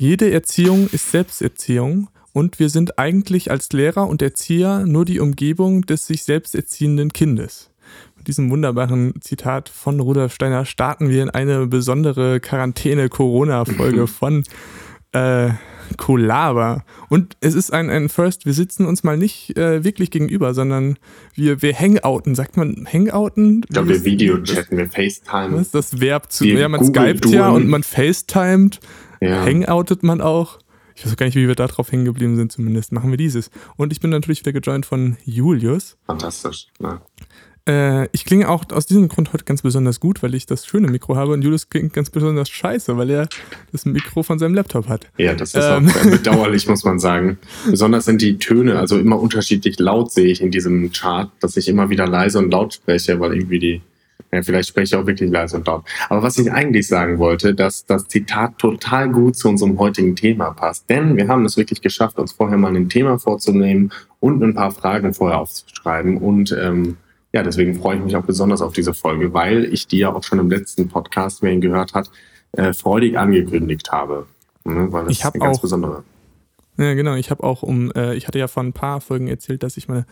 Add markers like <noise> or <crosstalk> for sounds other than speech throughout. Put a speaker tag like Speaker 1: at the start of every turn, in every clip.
Speaker 1: Jede Erziehung ist Selbsterziehung und wir sind eigentlich als Lehrer und Erzieher nur die Umgebung des sich selbst erziehenden Kindes. Mit diesem wunderbaren Zitat von Rudolf Steiner starten wir in eine besondere Quarantäne-Corona-Folge <laughs> von äh, Kolaba. Und es ist ein, ein First, wir sitzen uns mal nicht äh, wirklich gegenüber, sondern wir, wir hangouten. Sagt man hangouten?
Speaker 2: Ich glaube, wir Videochatten, wir FaceTime.
Speaker 1: Was ist das Verb zu? Wir ja, man skypt ja und man FaceTimet. Ja. Hangoutet man auch. Ich weiß auch gar nicht, wie wir da drauf hängen geblieben sind, zumindest. Machen wir dieses. Und ich bin natürlich wieder gejoint von Julius.
Speaker 2: Fantastisch. Ja.
Speaker 1: Äh, ich klinge auch aus diesem Grund heute ganz besonders gut, weil ich das schöne Mikro habe und Julius klingt ganz besonders scheiße, weil er das Mikro von seinem Laptop hat.
Speaker 2: Ja, das ist ähm. auch bedauerlich, muss man sagen. Besonders sind die Töne, also immer unterschiedlich laut sehe ich in diesem Chart, dass ich immer wieder leise und laut spreche, weil irgendwie die ja, vielleicht spreche ich auch wirklich leise und laut. Aber was ich eigentlich sagen wollte, dass das Zitat total gut zu unserem heutigen Thema passt. Denn wir haben es wirklich geschafft, uns vorher mal ein Thema vorzunehmen und ein paar Fragen vorher aufzuschreiben. Und ähm, ja, deswegen freue ich mich auch besonders auf diese Folge, weil ich die ja auch schon im letzten Podcast, wer ihn gehört hat, äh, freudig angekündigt habe.
Speaker 1: Ne? Weil das ich ist eine ganz auch, besondere. Ja, genau. Ich habe auch um, äh, ich hatte ja vor ein paar Folgen erzählt, dass ich meine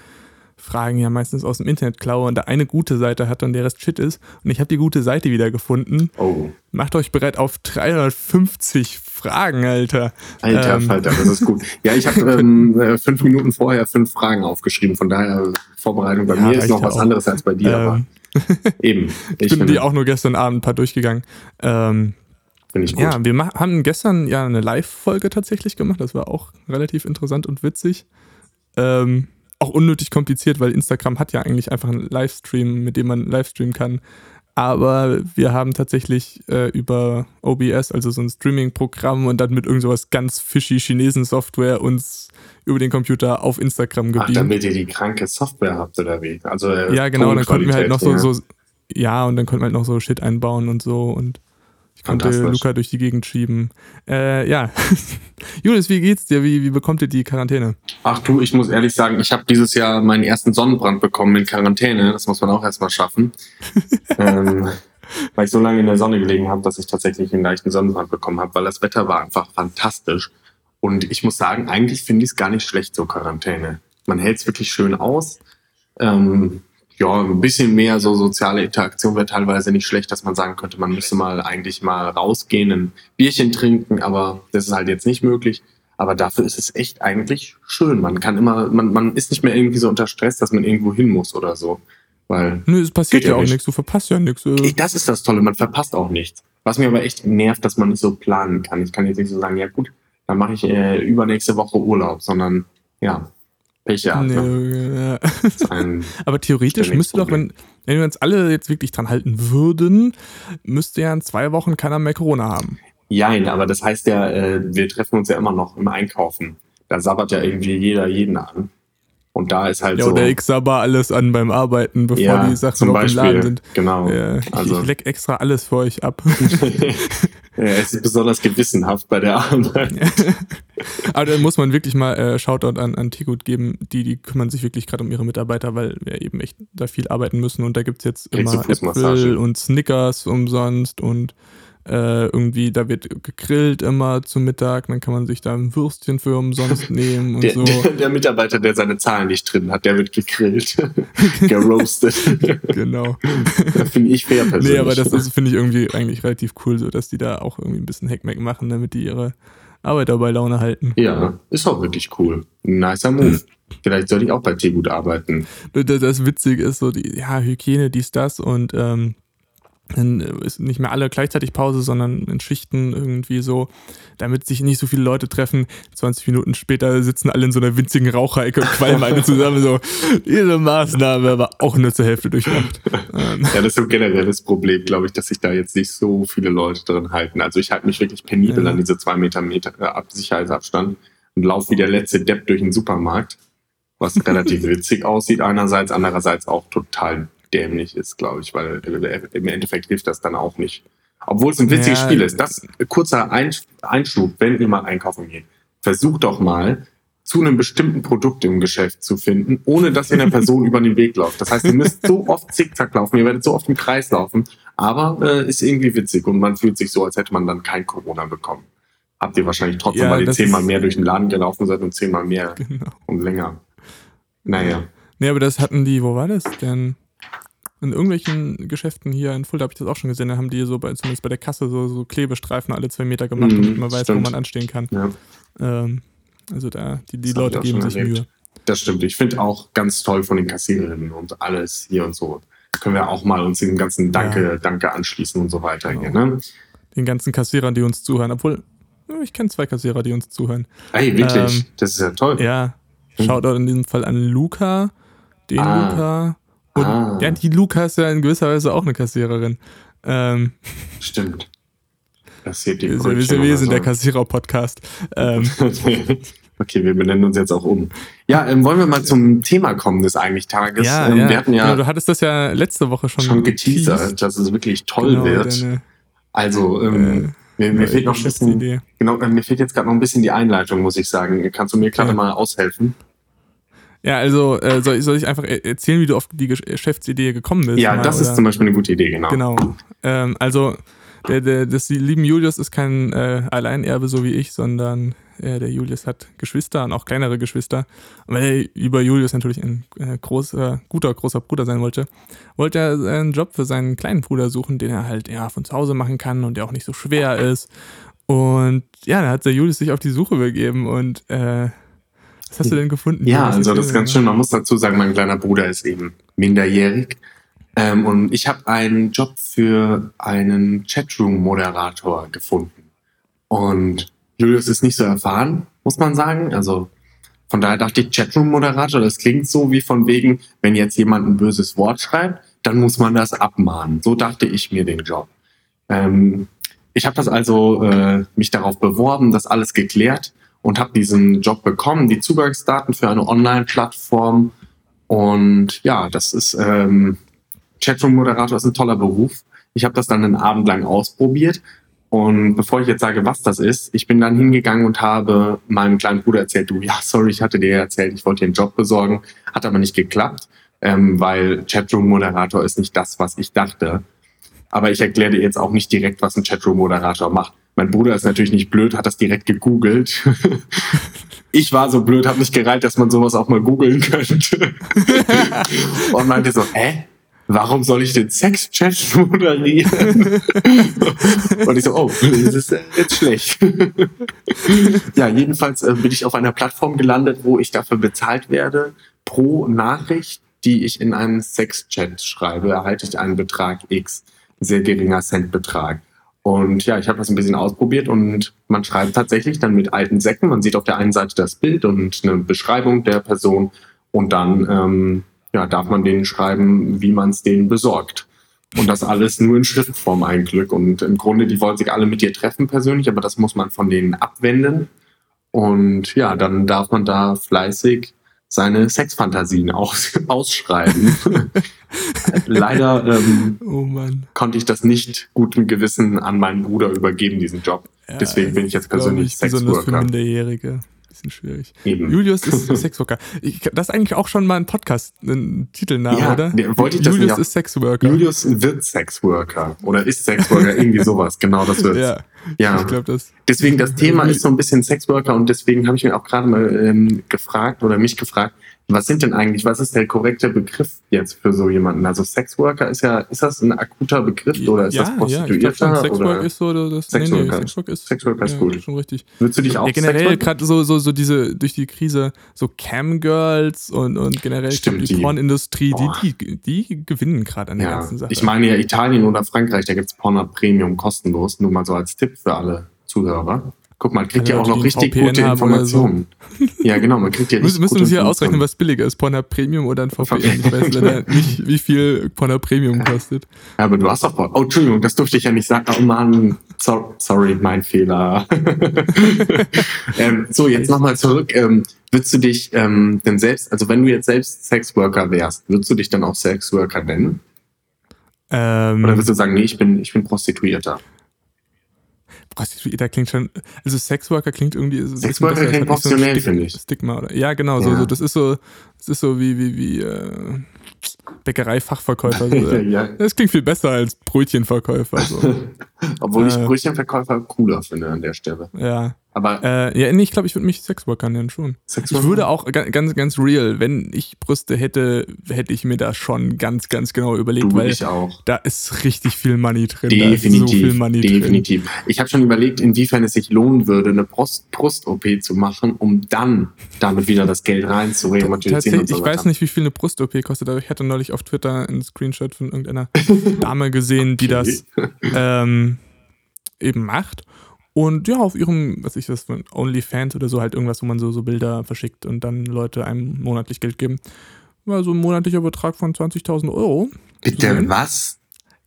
Speaker 1: Fragen ja meistens aus dem Internet klaue und da eine gute Seite hat und der Rest Shit ist. Und ich habe die gute Seite wieder gefunden. Oh. Macht euch bereit auf 350 Fragen, Alter.
Speaker 2: Alter, ähm. Alter, das ist gut. Ja, ich habe <laughs> ähm, äh, fünf Minuten vorher fünf Fragen aufgeschrieben. Von daher, Vorbereitung bei ja, mir ist noch was auch. anderes als bei dir. Ähm. Aber <laughs> eben. <laughs>
Speaker 1: Ich, ich bin die auch nur gestern Abend ein paar durchgegangen. Ähm, Finde ich gut. Ja, wir haben gestern ja eine Live-Folge tatsächlich gemacht. Das war auch relativ interessant und witzig. Ähm, auch unnötig kompliziert, weil Instagram hat ja eigentlich einfach einen Livestream, mit dem man Livestreamen kann. Aber wir haben tatsächlich äh, über OBS, also so ein Streaming-Programm und dann mit irgend sowas ganz fishy Chinesen-Software uns über den Computer auf Instagram gebeamt. Ach,
Speaker 2: damit ihr die kranke Software habt oder wie?
Speaker 1: Also, äh, ja, genau, dann konnten wir halt noch so, ja. so, ja, und dann konnten wir halt noch so Shit einbauen und so und konnte Luca durch die Gegend schieben. Äh, ja. <laughs> Julius, wie geht's dir? Wie, wie bekommt ihr die Quarantäne?
Speaker 2: Ach du, ich muss ehrlich sagen, ich habe dieses Jahr meinen ersten Sonnenbrand bekommen in Quarantäne. Das muss man auch erstmal schaffen. <laughs> ähm, weil ich so lange in der Sonne gelegen habe, dass ich tatsächlich einen leichten Sonnenbrand bekommen habe, weil das Wetter war einfach fantastisch. Und ich muss sagen, eigentlich finde ich es gar nicht schlecht, so Quarantäne. Man hält es wirklich schön aus. Ähm, ja, ein bisschen mehr so soziale Interaktion wäre teilweise nicht schlecht, dass man sagen könnte, man müsste mal eigentlich mal rausgehen, ein Bierchen trinken, aber das ist halt jetzt nicht möglich. Aber dafür ist es echt eigentlich schön. Man kann immer, man, man ist nicht mehr irgendwie so unter Stress, dass man irgendwo hin muss oder so. Weil
Speaker 1: Nö, es passiert ja, ja auch nichts, du verpasst ja nichts.
Speaker 2: Äh. Das ist das Tolle, man verpasst auch nichts. Was mir aber echt nervt, dass man nicht so planen kann. Ich kann jetzt nicht so sagen, ja gut, dann mache ich äh, übernächste Woche Urlaub, sondern ja, Pech gehabt.
Speaker 1: Ne? Ja. <laughs> Aber theoretisch müsste doch, wenn, wenn wir uns alle jetzt wirklich dran halten würden, müsste ja in zwei Wochen keiner mehr Corona haben.
Speaker 2: Jein, aber das heißt ja, äh, wir treffen uns ja immer noch im Einkaufen. Da sabbert ja irgendwie jeder jeden an. Und da ist halt
Speaker 1: ja,
Speaker 2: so.
Speaker 1: Ja, oder ich sabber alles an beim Arbeiten, bevor
Speaker 2: ja,
Speaker 1: die Sachen noch im Laden sind.
Speaker 2: Genau.
Speaker 1: Ja, ich, also. ich leck extra alles für euch ab. <laughs> <laughs>
Speaker 2: Ja, es ist besonders gewissenhaft bei der Arbeit. <laughs>
Speaker 1: Aber da muss man wirklich mal äh, Shoutout an, an Tegut geben. Die, die kümmern sich wirklich gerade um ihre Mitarbeiter, weil wir eben echt da viel arbeiten müssen. Und da gibt es jetzt immer Äpfel und Snickers umsonst und äh, irgendwie, da wird gegrillt immer zum Mittag, dann kann man sich da ein Würstchen für umsonst <laughs> nehmen und
Speaker 2: der,
Speaker 1: so.
Speaker 2: Der, der, Mitarbeiter, der seine Zahlen nicht drin hat, der wird gegrillt, <laughs> geroastet.
Speaker 1: genau.
Speaker 2: Das finde ich fair persönlich.
Speaker 1: Nee, aber das, finde ich irgendwie eigentlich relativ cool, so dass die da auch irgendwie ein bisschen Hackmack machen, damit die ihre Arbeiter bei Laune halten.
Speaker 2: Ja, ist auch wirklich cool. Nicer Move. Vielleicht sollte ich auch bei Teegut arbeiten.
Speaker 1: Das, das Witzige ist so, die, ja, Hygiene, dies, das und ähm, dann ist nicht mehr alle gleichzeitig Pause, sondern in Schichten irgendwie so, damit sich nicht so viele Leute treffen. 20 Minuten später sitzen alle in so einer winzigen Raucherecke und qualmen alle <laughs> zusammen. So, diese Maßnahme aber auch nur zur Hälfte durchmacht.
Speaker 2: ja, das ist so generell das Problem, glaube ich, dass sich da jetzt nicht so viele Leute drin halten. Also ich halte mich wirklich penibel ja. an diese zwei Meter, Meter äh, Sicherheitsabstand und laufe wie der letzte Depp durch den Supermarkt, was relativ <laughs> witzig aussieht einerseits, andererseits auch total dämlich ist, glaube ich, weil im Endeffekt hilft das dann auch nicht. Obwohl es ein witziges ja. Spiel ist. Das kurzer Einschub, wenn ihr mal einkaufen geht. Versucht doch mal, zu einem bestimmten Produkt im Geschäft zu finden, ohne dass ihr einer <laughs> Person über den Weg läuft. Das heißt, ihr müsst so oft zickzack laufen, ihr werdet so oft im Kreis laufen, aber äh, ist irgendwie witzig und man fühlt sich so, als hätte man dann kein Corona bekommen. habt ihr wahrscheinlich trotzdem, ja, weil ihr zehnmal mehr durch den Laden gelaufen seid und zehnmal mehr <laughs> genau. und länger. Naja.
Speaker 1: Nee, aber das hatten die, wo war das denn? In irgendwelchen Geschäften hier in Fulda habe ich das auch schon gesehen, da haben die so bei, zumindest bei der Kasse so, so Klebestreifen alle zwei Meter gemacht, mhm, damit man weiß, stimmt. wo man anstehen kann. Ja. Ähm, also da, die, die Leute geben sich erlebt. Mühe.
Speaker 2: Das stimmt. Ich finde auch ganz toll von den Kassiererinnen und alles hier und so. Können wir auch mal uns den ganzen Danke, ja. Danke anschließen und so weiter genau. hier, ne?
Speaker 1: Den ganzen Kassierern, die uns zuhören. Obwohl, ich kenne zwei Kassierer, die uns zuhören.
Speaker 2: Ey, wirklich? Ähm, das ist ja toll.
Speaker 1: Ja. Schaut hm. in diesem Fall an Luca, den ah. Luca. Und ah. ja, die Luca ist ja in gewisser Weise auch eine Kassiererin. Ähm,
Speaker 2: Stimmt. Das hier die
Speaker 1: wir, wir, wir sind der Kassierer-Podcast. Ähm, <laughs>
Speaker 2: Okay, wir benennen uns jetzt auch um. Ja, ähm, wollen wir mal zum Thema kommen des eigentlich Tages.
Speaker 1: Ja,
Speaker 2: ähm,
Speaker 1: ja. Wir hatten ja genau, du hattest das ja letzte Woche schon,
Speaker 2: schon geteasert, dass es wirklich toll genau, wird. Deine, also, ähm, äh, mir, mir fehlt noch ein bisschen, genau, äh, mir fehlt jetzt gerade noch ein bisschen die Einleitung, muss ich sagen. Kannst du mir gerade ja. mal aushelfen?
Speaker 1: Ja, also äh, soll, ich, soll ich einfach e-, erzählen, wie du auf die Geschäftsidee gekommen bist?
Speaker 2: Ja, mal, das oder? ist zum Beispiel eine gute Idee, genau.
Speaker 1: Genau. Ähm, also der, der, des lieben Julius ist kein äh, Alleinerbe, so wie ich, sondern äh, der Julius hat Geschwister und auch kleinere Geschwister. Und weil er über Julius natürlich ein äh, großer, guter, großer Bruder sein wollte, wollte er einen Job für seinen kleinen Bruder suchen, den er halt ja von zu Hause machen kann und der auch nicht so schwer ist. Und ja, da hat der Julius sich auf die Suche begeben und äh, was hast du denn gefunden?
Speaker 2: Ja, also das ist ganz schön. Man muss dazu sagen, mein kleiner Bruder ist eben minderjährig. Ähm, und ich habe einen Job für einen Chatroom-Moderator gefunden. Und Julius ist nicht so erfahren, muss man sagen. Also von daher dachte ich, Chatroom-Moderator, das klingt so wie von wegen, wenn jetzt jemand ein böses Wort schreibt, dann muss man das abmahnen. So dachte ich mir den Job. Ähm, ich habe das also äh, mich darauf beworben, das alles geklärt und habe diesen Job bekommen, die Zugangsdaten für eine Online-Plattform. Und ja, das ist ähm, Chatroom-Moderator ist ein toller Beruf. Ich habe das dann einen Abend lang ausprobiert. Und bevor ich jetzt sage, was das ist, ich bin dann hingegangen und habe meinem kleinen Bruder erzählt, du, ja, sorry, ich hatte dir erzählt, ich wollte dir einen Job besorgen, hat aber nicht geklappt, ähm, weil Chatroom-Moderator ist nicht das, was ich dachte. Aber ich erkläre dir jetzt auch nicht direkt, was ein Chatroom-Moderator macht. Mein Bruder ist natürlich nicht blöd, hat das direkt gegoogelt. <laughs> ich war so blöd, habe mich gereilt, dass man sowas auch mal googeln könnte. <laughs> und meinte so, hä? warum soll ich den Sexchat moderieren? <laughs> und ich so, oh, das ist jetzt schlecht. ja, jedenfalls äh, bin ich auf einer Plattform gelandet, wo ich dafür bezahlt werde. Pro Nachricht, die ich in einen Sexchat schreibe, erhalte ich einen Betrag X. Sehr geringer Centbetrag. Und ja, ich habe das ein bisschen ausprobiert und man schreibt tatsächlich dann mit alten Säcken. Man sieht auf der einen Seite das Bild und eine Beschreibung der Person und dann ähm, ja, darf man denen schreiben, wie man es denen besorgt. Und das alles nur in Schriftform ein Glück. Und im Grunde, die wollen sich alle mit dir treffen persönlich, aber das muss man von denen abwenden. Und ja, dann darf man da fleißig seine Sexfantasien aus, <laughs> ausschreiben. <laughs> Leider ähm, oh konnte ich das nicht gutem Gewissen an meinen Bruder übergeben, diesen Job. Ja, Deswegen bin ich jetzt persönlich Sexworker. Besonders für
Speaker 1: Minderjährige bisschen schwierig. Eben. Julius ist <laughs> Sexworker. Ich, das ist eigentlich auch schon mal ein Podcast, ein Titelname, ja, oder?
Speaker 2: Wollte ich
Speaker 1: das Julius ist Sexworker.
Speaker 2: Julius wird Sexworker oder ist Sexworker, irgendwie sowas. Genau, das wird. Ja, ja. ich glaube das. Deswegen das Thema ist so ein bisschen Sexworker und deswegen habe ich mir auch gerade mal ähm, gefragt oder mich gefragt, was sind denn eigentlich, was ist der korrekte Begriff jetzt für so jemanden? Also Sexworker ist ja, ist das ein akuter Begriff oder ist ja, das Prostituierter? Ja,
Speaker 1: Sexwork ist so, das,
Speaker 2: Sexworker. Nee, nee, Sexwork ist, Sexworker ist ja, gut.
Speaker 1: schon richtig.
Speaker 2: Würdest du dich auch
Speaker 1: ja, generell gerade so, so, so diese, durch die Krise, so Camgirls und, und generell
Speaker 2: Stimmt,
Speaker 1: die, die Pornindustrie, die, die, die gewinnen gerade an der ja, ganzen Sache.
Speaker 2: Ich meine ja Italien oder Frankreich, da gibt es Pornhub Premium kostenlos, nur mal so als Tipp für alle Zuhörer. Guck mal, man kriegt ja auch noch richtig VPN gute Informationen. So. Ja, genau, man kriegt ja <laughs> richtig
Speaker 1: Müssen wir uns hier ausrechnen, was billiger ist, Pornhub Premium oder ein VPN? Ich weiß leider <laughs> nicht, wie viel Pornhub Premium kostet.
Speaker 2: Ja, aber du hast doch... Oh, Entschuldigung, das durfte ich ja nicht sagen. Oh Mann, so, sorry, mein Fehler. <laughs> ähm, so, jetzt nochmal zurück. Ähm, würdest du dich ähm, denn selbst, also wenn du jetzt selbst Sexworker wärst, würdest du dich dann auch Sexworker nennen? Ähm, Oder würdest du sagen, nee, ich bin, ich bin Prostituierter?
Speaker 1: Prostituierter klingt schon, also Sexworker klingt irgendwie so
Speaker 2: Sexworker klingt professionell,
Speaker 1: so
Speaker 2: finde ich.
Speaker 1: Stigma oder, ja, genau, so,
Speaker 2: Ja.
Speaker 1: so, das ist so, das ist so wie, wie, wie, äh, Bäckerei-Fachverkäufer. So, <laughs>
Speaker 2: ja.
Speaker 1: Das klingt viel besser als Brötchenverkäufer. So. <laughs>
Speaker 2: Obwohl ich
Speaker 1: Äh.
Speaker 2: Brötchenverkäufer cooler finde an der Stelle.
Speaker 1: Ja.
Speaker 2: Aber
Speaker 1: Äh, ja, nee, ich glaube, ich würde mich Sexworker nennen schon. Ich
Speaker 2: Sexworker?
Speaker 1: würde auch ga- ganz, ganz real, wenn ich Brüste hätte, hätte ich mir das schon ganz, ganz genau überlegt,
Speaker 2: du
Speaker 1: weil
Speaker 2: ich auch.
Speaker 1: da ist richtig viel Money drin. Da ist so
Speaker 2: Definitiv,
Speaker 1: viel Money drin.
Speaker 2: definitiv. Ich habe schon überlegt, inwiefern es sich lohnen würde, eine Brust- Brust-OP zu machen, um dann damit wieder das Geld rein zu remontieren
Speaker 1: Tatsächlich,
Speaker 2: so
Speaker 1: ich weiß nicht, wie viel eine Brust-OP kostet, aber ich hatte neulich auf Twitter einen Screenshot von irgendeiner <laughs> Dame gesehen, die das ähm, eben macht. Und ja, auf ihrem, was ich das, OnlyFans oder so, halt irgendwas, wo man so, so Bilder verschickt und dann Leute einem monatlich Geld geben. War so ein monatlicher Betrag von 20.000 Euro.
Speaker 2: Bitte,
Speaker 1: Nein.
Speaker 2: was?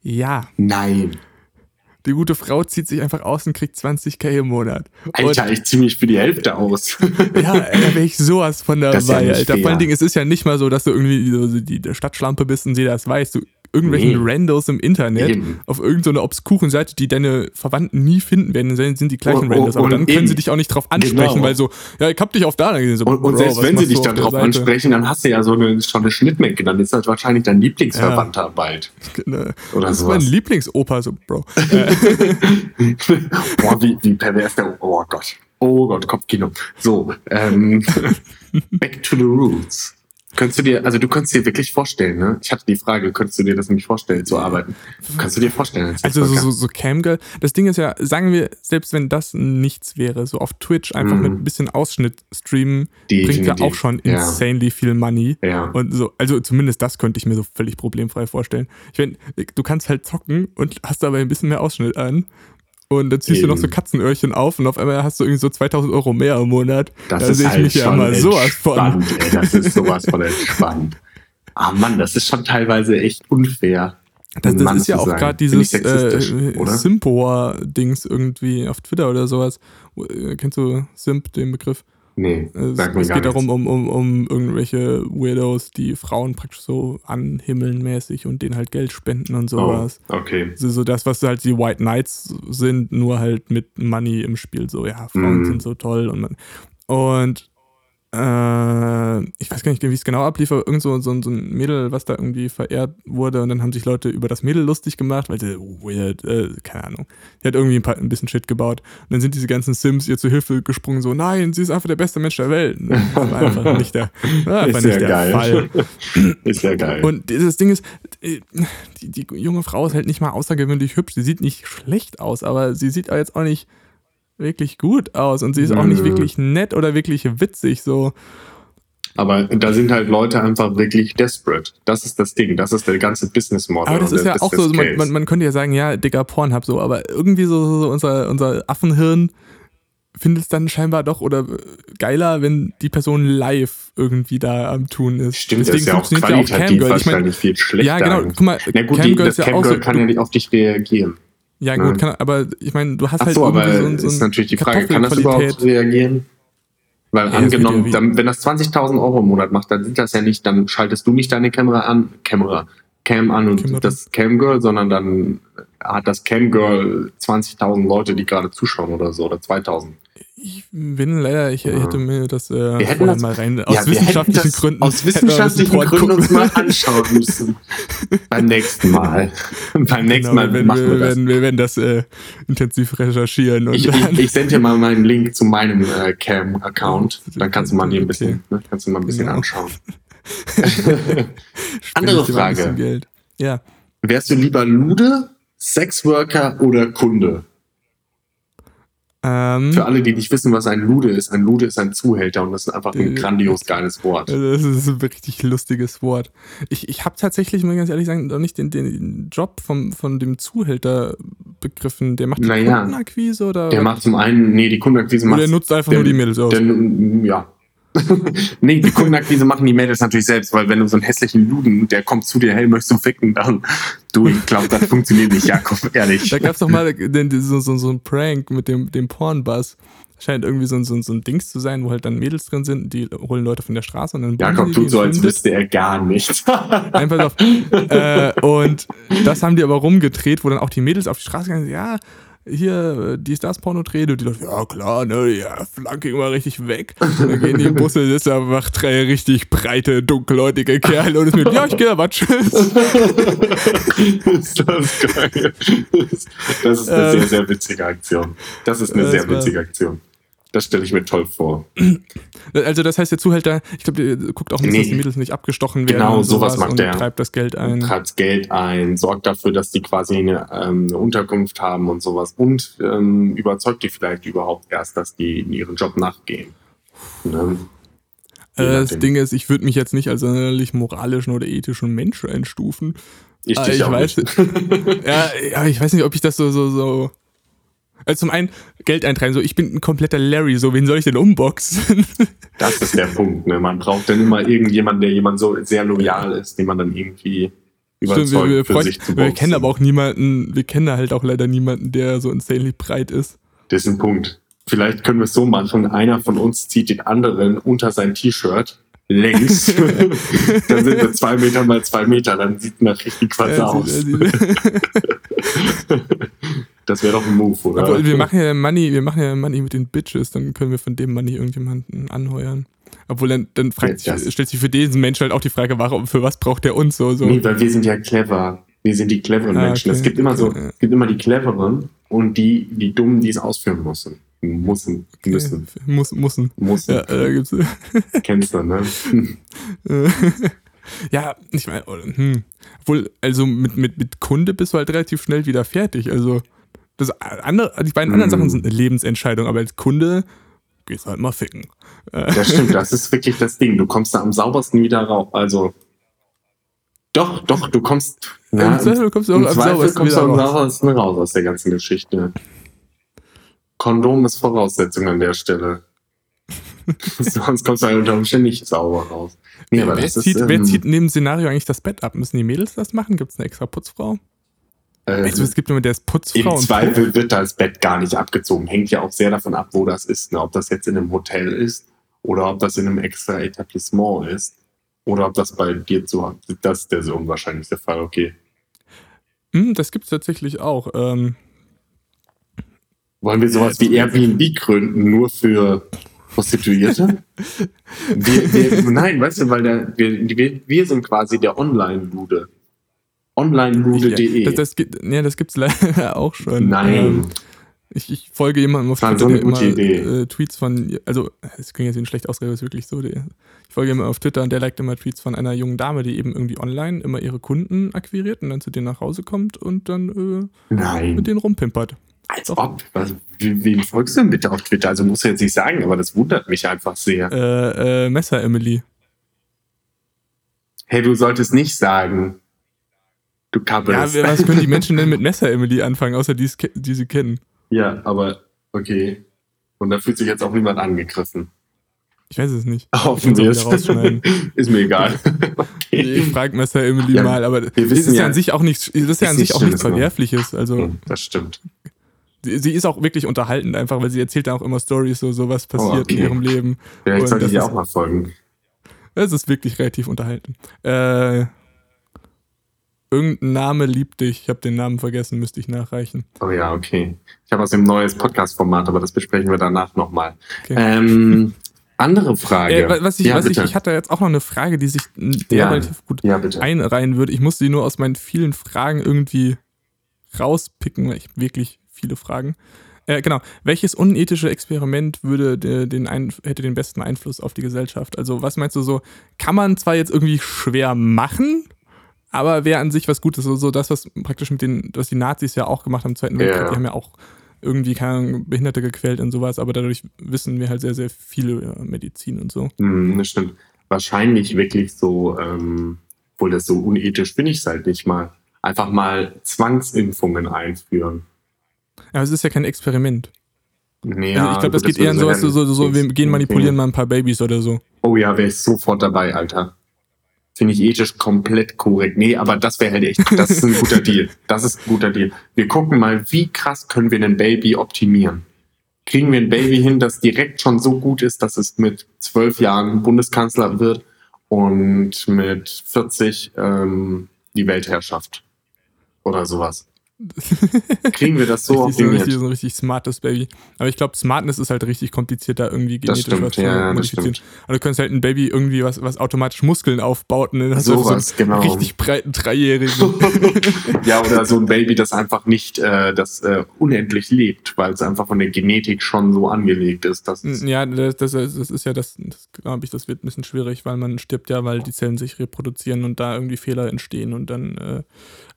Speaker 1: Ja,
Speaker 2: Nein.
Speaker 1: die gute Frau zieht sich einfach aus und kriegt 20k im Monat.
Speaker 2: Alter, ich zieh mich für die Hälfte aus.
Speaker 1: Und, <laughs> ja, da wäre ich sowas von dabei,
Speaker 2: ja
Speaker 1: Alter. Vor
Speaker 2: fair.
Speaker 1: allen Dingen, es ist ja nicht mal so, dass du irgendwie so die Stadtschlampe bist und sie das weiß. Du irgendwelchen
Speaker 2: Nee.
Speaker 1: Randos im Internet
Speaker 2: Eben.
Speaker 1: auf irgendeiner obskuren Seite, die deine Verwandten nie finden werden, sind die gleichen
Speaker 2: Und-
Speaker 1: Randos. Aber dann können
Speaker 2: eben.
Speaker 1: sie dich auch nicht drauf ansprechen,
Speaker 2: Genau.
Speaker 1: weil so, ja, ich hab dich auf da gesehen. So,
Speaker 2: Und, und
Speaker 1: Bro,
Speaker 2: selbst wenn sie dich
Speaker 1: du auf der
Speaker 2: darauf
Speaker 1: Seite?
Speaker 2: ansprechen, dann hast du ja so eine, schon eine Schnittmenge. Dann ist das wahrscheinlich dein Lieblingsverwandter bald. <laughs>
Speaker 1: Ne,
Speaker 2: Oder
Speaker 1: das ist mein
Speaker 2: sowas.
Speaker 1: Lieblingsopa, so, Bro. <laughs>
Speaker 2: Boah, wie, wie pervers der. Oh Gott. Oh Gott, Kopfkino. So, ähm, <laughs> back to the roots. Könntest du dir, also du könntest dir wirklich vorstellen, ne? Ich hatte die Frage, könntest du dir das nämlich vorstellen, zu arbeiten? Kannst du dir vorstellen? als
Speaker 1: Also so, so, so Camgirl. Das Ding ist ja, sagen wir, selbst wenn das nichts wäre, so auf Twitch einfach
Speaker 2: Mhm.
Speaker 1: mit ein bisschen Ausschnitt streamen, bringt ja
Speaker 2: Definitiv.
Speaker 1: auch schon
Speaker 2: Ja.
Speaker 1: insanely viel Money.
Speaker 2: Ja.
Speaker 1: Und so, also zumindest das könnte ich mir so völlig problemfrei vorstellen. Ich meine, du kannst halt zocken und hast dabei ein bisschen mehr Ausschnitt an. Und dann ziehst du noch so
Speaker 2: Eben.
Speaker 1: Katzenöhrchen auf und auf einmal hast du irgendwie so 2000 Euro mehr im Monat.
Speaker 2: Das
Speaker 1: da
Speaker 2: ist
Speaker 1: sehe ich
Speaker 2: halt
Speaker 1: mich ja immer sowas von.
Speaker 2: entspannt, ey, das ist sowas von entspannt. Ah Mann, das ist schon teilweise echt unfair.
Speaker 1: Das, das ist ja auch gerade dieses äh? Simpoa-Dings irgendwie auf Twitter oder sowas. Äh, Kennst du Simp, den Begriff?
Speaker 2: Nee,
Speaker 1: Es, es geht darum, um, um, um irgendwelche Weirdos, die Frauen praktisch so anhimmeln mäßig und denen halt Geld spenden und
Speaker 2: Oh,
Speaker 1: sowas.
Speaker 2: okay.
Speaker 1: So, so das, was halt die White Knights sind, nur halt mit Money im Spiel. So, ja, Frauen
Speaker 2: Mhm.
Speaker 1: sind so toll und man. Und äh, ich weiß gar nicht, wie es genau ablief, aber irgend so, so, so ein Mädel, was da irgendwie verehrt wurde und dann haben sich Leute über das Mädel lustig gemacht, weil sie weird, äh, keine Ahnung. Die hat irgendwie ein, paar, ein bisschen Shit gebaut. Und dann sind diese ganzen Sims ihr zu Hilfe gesprungen, so, nein, sie ist einfach der beste Mensch der Welt. <laughs> Das war einfach nicht der, war einfach
Speaker 2: Ist
Speaker 1: nicht
Speaker 2: ja
Speaker 1: der
Speaker 2: geil.
Speaker 1: Fall. <laughs>
Speaker 2: Ist ja geil.
Speaker 1: Und das Ding ist, äh, die, die junge Frau ist halt nicht mal außergewöhnlich hübsch. Sie sieht nicht schlecht aus, aber sie sieht auch jetzt auch nicht wirklich gut aus und sie ist auch nicht wirklich nett oder wirklich witzig. So,
Speaker 2: Aber da sind halt Leute einfach wirklich desperate. Das ist das Ding. Das ist der ganze Business Model.
Speaker 1: aber das ist ja auch so, man, man, man könnte ja sagen, ja, dicker Pornhub so, aber irgendwie so, so unser, unser Affenhirn findet es dann scheinbar doch oder geiler, wenn die Person live irgendwie da am Tun ist.
Speaker 2: Stimmt, das ist ja auch qualitativ
Speaker 1: Ich mein,
Speaker 2: wahrscheinlich viel schlechter.
Speaker 1: ja, genau, guck mal,
Speaker 2: Na gut, die,
Speaker 1: Camgirl
Speaker 2: das
Speaker 1: ist ja auch
Speaker 2: Camgirl
Speaker 1: so,
Speaker 2: kann
Speaker 1: du-
Speaker 2: ja nicht auf dich reagieren.
Speaker 1: Ja, gut, kann, aber ich meine, du hast
Speaker 2: Ach
Speaker 1: halt
Speaker 2: so, aber
Speaker 1: so, so
Speaker 2: ist natürlich die Frage, kann das überhaupt reagieren? Weil
Speaker 1: Ja,
Speaker 2: angenommen, dann, wenn das 20.000 Euro im Monat macht, dann sind das ja nicht, dann schaltest du nicht deine Kamera an, Kamera, Cam an und
Speaker 1: Kamera.
Speaker 2: das Camgirl, sondern dann hat das Camgirl 20.000 Leute, die gerade zuschauen oder so, oder 2.000.
Speaker 1: Ich bin leider, ich
Speaker 2: Ja.
Speaker 1: hätte mir das äh,
Speaker 2: Wir hätten das-
Speaker 1: mal rein,
Speaker 2: Ja,
Speaker 1: aus
Speaker 2: hätten
Speaker 1: wissenschaftlichen Gründen.
Speaker 2: Aus wissenschaftlichen Gründen uns mal anschauen müssen. Beim nächsten Mal. <laughs> Beim nächsten
Speaker 1: Genau,
Speaker 2: Mal
Speaker 1: wir,
Speaker 2: machen
Speaker 1: wir,
Speaker 2: wir das.
Speaker 1: werden, wir werden das äh, intensiv recherchieren und
Speaker 2: Ich, ich, ich sende dir mal meinen Link zu meinem äh, Cam-Account. <laughs> Dann kannst du mal hier ein bisschen, ne, kannst du mal ein bisschen
Speaker 1: Genau.
Speaker 2: anschauen. <laughs> andere Frage.
Speaker 1: Ja.
Speaker 2: Wärst du lieber Lude, Sexworker oder Kunde?
Speaker 1: Ähm,
Speaker 2: Für alle, die nicht wissen, was ein Lude ist, ein Lude ist ein Zuhälter und das ist einfach ein
Speaker 1: Äh,
Speaker 2: grandios geiles Wort.
Speaker 1: Das ist ein richtig lustiges Wort. Ich, ich habe tatsächlich, muss ich ganz ehrlich sagen, noch nicht den, den Job vom, von dem Zuhälter begriffen. Der macht die
Speaker 2: Naja.
Speaker 1: Kundenakquise oder,
Speaker 2: Der macht zum einen, nee, die Kundenakquise macht.
Speaker 1: der nutzt einfach
Speaker 2: der-
Speaker 1: nur die Mädels aus.
Speaker 2: Der, ja. <laughs> nee, die Kundenakquise machen die Mädels natürlich selbst, weil wenn du so einen hässlichen Luden, der kommt zu dir, hey, möchtest du ficken, dann, du, ich glaube, das funktioniert nicht, Jakob, <laughs> ehrlich.
Speaker 1: Da gab es doch mal so, so, so ein Prank mit dem, dem Pornbus. Scheint irgendwie so, ein- so, ein- so ein Dings zu sein, wo halt dann Mädels drin sind, die holen Leute von der Straße und dann
Speaker 2: Jakob tut so, als wüsste er gar nichts.
Speaker 1: Nein, pass auf. <laughs> äh, und das haben die aber rumgedreht, wo dann auch die Mädels auf die Straße gegangen sind, ja, hier, die Stars-Porno-Dreh, und die Leute, ja klar, ne, ja, Flanking mal richtig weg. Und dann gehen die Busse, das ist einfach drei richtig breite, dunkelhäutige Kerle und es mit, ja, ich gehe da, was, tschüss.
Speaker 2: ist das geil. Das ist eine äh, sehr, sehr witzige Aktion. Das ist eine sehr witzige Aktion. Das stelle ich mir toll vor. <clears throat>
Speaker 1: Also das heißt, der Zuhälter, ich glaube, der guckt auch nicht, nee. dass die Mädels nicht abgestochen werden.
Speaker 2: Genau, sowas, sowas macht
Speaker 1: und
Speaker 2: der.
Speaker 1: treibt das Geld ein.
Speaker 2: Treibt Geld ein, sorgt dafür, dass die quasi eine, ähm, eine Unterkunft haben und sowas und ähm, überzeugt die vielleicht überhaupt erst, dass die in ihren Job nachgehen. Ne?
Speaker 1: Äh, das Ding ist, ich würde mich jetzt nicht als sonderlich moralischen oder ethischen Mensch einstufen.
Speaker 2: Ich, dich ich auch
Speaker 1: weiß,
Speaker 2: nicht. <laughs>
Speaker 1: ja, ja, ich weiß nicht, ob ich das so, so, so also zum einen Geld eintreiben, so ich bin ein kompletter Larry, so wen soll ich denn umboxen? <laughs>
Speaker 2: Das ist der Punkt, ne? Man braucht dann immer irgendjemanden, der jemand so sehr loyal ist, den man dann irgendwie überzeugt Stimmt, wir, wir für sich zu boxen.
Speaker 1: Wir kennen aber auch niemanden, wir kennen halt auch leider niemanden, der so insanely breit ist.
Speaker 2: Das ist ein Punkt. Vielleicht können wir es so machen, einer von uns zieht den anderen unter sein T-Shirt längs. <laughs> dann sind wir zwei Meter mal zwei Meter, dann sieht man richtig was ja, aus. <laughs> Das wäre doch ein Move, oder?
Speaker 1: Aber wir machen ja Money, wir machen ja Money mit den Bitches, dann können wir von dem Money irgendjemanden anheuern. Obwohl dann, dann fragt ja, sich, stellt sich für diesen Menschen halt auch die Frage, warum, für was braucht der uns so? so.
Speaker 2: Nee, weil wir sind ja clever. Wir sind die cleveren ah, Menschen. Okay. Es gibt immer so, es gibt immer die cleveren und die, die dummen, die es ausführen müssen. Mussen, okay. müssen.
Speaker 1: Muss, mussen.
Speaker 2: Mussen. Ja,
Speaker 1: da gibt's. <laughs>
Speaker 2: Kennst du, ne? <laughs>
Speaker 1: ja, ich meine, hm. Obwohl, also mit, mit, mit Kunde bist du halt relativ schnell wieder fertig. Also. Das andere, die beiden anderen Sachen mhm. sind eine Lebensentscheidung, aber als Kunde gehst halt mal ficken.
Speaker 2: Das stimmt, das ist wirklich das Ding. Du kommst da am saubersten wieder raus. Also, doch, doch, du kommst. Ja, Im Zweifel kommst du auch am saubersten, kommst du am saubersten raus aus der ganzen Geschichte. Kondom ist Voraussetzung an der Stelle. <laughs> Sonst kommst du halt unter Umständen nicht sauber raus.
Speaker 1: Nee, wer, wer, zieht, ist, wer ähm, zieht neben dem Szenario eigentlich das Bett ab? Müssen die Mädels das machen? Gibt es eine extra Putzfrau? Also, es gibt immer der ist Putzfrau.
Speaker 2: Im Zweifel wird das Bett gar nicht abgezogen. Hängt ja auch sehr davon ab, wo das ist. Ne? Ob das jetzt in einem Hotel ist oder ob das in einem extra Etablissement ist oder ob das bei dir zu Das ist der so unwahrscheinlichste Fall, okay.
Speaker 1: Hm, das gibt es tatsächlich auch. Ähm,
Speaker 2: Wollen wir sowas wie Airbnb gründen, nur für Prostituierte? <laughs> wir, wir, nein, weißt du, weil der, wir, wir sind quasi der Online-Bude. Onlinebude.de.
Speaker 1: Ja, das, das, ja, das gibt es <laughs> leider auch schon.
Speaker 2: Nein.
Speaker 1: Ähm, ich, ich, folge jemandem auf
Speaker 2: Twitter, so der immer äh,
Speaker 1: Tweets von, also es klingt jetzt schlecht ausreden, ist wirklich so. Der, ich folge jemandem auf Twitter und der liked immer Tweets von einer jungen Dame, die eben irgendwie online immer ihre Kunden akquiriert und dann zu denen nach Hause kommt und dann
Speaker 2: äh,
Speaker 1: mit denen rumpimpert.
Speaker 2: Als Doch. ob. Was, wem folgst du denn bitte auf Twitter? Also muss ich jetzt nicht sagen, aber das wundert mich einfach sehr.
Speaker 1: Äh, äh, Messer Emily.
Speaker 2: Hey, du solltest nicht sagen. Du kabbelst.
Speaker 1: Ja, was können die Menschen denn <laughs> mit Messer Emily anfangen, außer die, die sie kennen?
Speaker 2: Ja, aber okay. Und da fühlt sich jetzt auch niemand angegriffen.
Speaker 1: Ich weiß es nicht.
Speaker 2: Hoffen wir es. <laughs> ist mir egal.
Speaker 1: okay. Ich frage Messer Emily ja, mal, aber das ist
Speaker 2: ja,
Speaker 1: an sich auch nicht, das ist ja an sich auch nichts Verwerfliches. Also,
Speaker 2: das stimmt.
Speaker 1: Sie, sie, ist auch wirklich unterhaltend einfach, weil sie erzählt dann auch immer Stories, so, so was passiert oh, okay. in ihrem Leben.
Speaker 2: Vielleicht sollte ich ihr auch mal folgen.
Speaker 1: Es ist wirklich relativ unterhaltend. Äh, Irgendein Name liebt dich. Ich habe den Namen vergessen, müsste ich nachreichen.
Speaker 2: Oh ja, okay. Ich habe aus dem neues Podcast-Format, aber das besprechen wir danach nochmal. Okay. Ähm, andere Frage.
Speaker 1: Äh, was ich, ja, was ich, ich hatte jetzt auch noch eine Frage, die sich ja. relativ gut
Speaker 2: ja,
Speaker 1: einreihen würde. Ich musste die nur aus meinen vielen Fragen irgendwie rauspicken, weil ich wirklich viele Fragen. Äh, genau. Welches unethische Experiment würde den ein, hätte den besten Einfluss auf die Gesellschaft? Also, was meinst du so? Kann man zwar jetzt irgendwie schwer machen, aber wäre an sich was Gutes. So, so das, was praktisch mit den, was die Nazis ja auch gemacht haben im Zweiten Weltkrieg, ja. die haben ja auch irgendwie keine Behinderte gequält und sowas, aber dadurch wissen wir halt sehr, sehr viele ja, Medizin und so.
Speaker 2: Mm, das stimmt. Wahrscheinlich wirklich so, ähm, obwohl das so unethisch finde ich es halt nicht mal. Einfach mal Zwangsimpfungen einführen.
Speaker 1: Ja, es ist ja kein Experiment.
Speaker 2: Nee,
Speaker 1: also ich glaube, das, das geht eher in sowas, so, so, so, wir gehen manipulieren mal ein paar Babys oder so.
Speaker 2: Oh ja, wäre ich sofort dabei, Alter. Finde ich ethisch komplett korrekt. Nee, aber das wäre halt echt, das ist ein guter Deal. Das ist ein guter Deal. Wir gucken mal, wie krass können wir ein Baby optimieren. Kriegen wir ein Baby hin, das direkt schon so gut ist, dass es mit zwölf Jahren Bundeskanzler wird und mit 40 ähm, die Weltherrschaft oder sowas. Kriegen wir das so
Speaker 1: richtig, so, richtig, so ein richtig smartes Baby. Aber ich glaube, Smartness ist halt richtig kompliziert, da irgendwie genetisch
Speaker 2: stimmt,
Speaker 1: was zu
Speaker 2: ja,
Speaker 1: modifizieren. Aber du könntest halt ein Baby irgendwie was, was automatisch Muskeln aufbaut hast
Speaker 2: so
Speaker 1: so
Speaker 2: was,
Speaker 1: einen
Speaker 2: genau.
Speaker 1: richtig breiten Dreijährigen. <laughs>
Speaker 2: ja, oder so ein Baby, das einfach nicht, äh, das äh, unendlich lebt, weil es einfach von der Genetik schon so angelegt ist. Dass
Speaker 1: ja, das, das, das ist ja das, das glaube ich, das wird ein bisschen schwierig, weil man stirbt ja, weil die Zellen sich reproduzieren und da irgendwie Fehler entstehen und dann äh,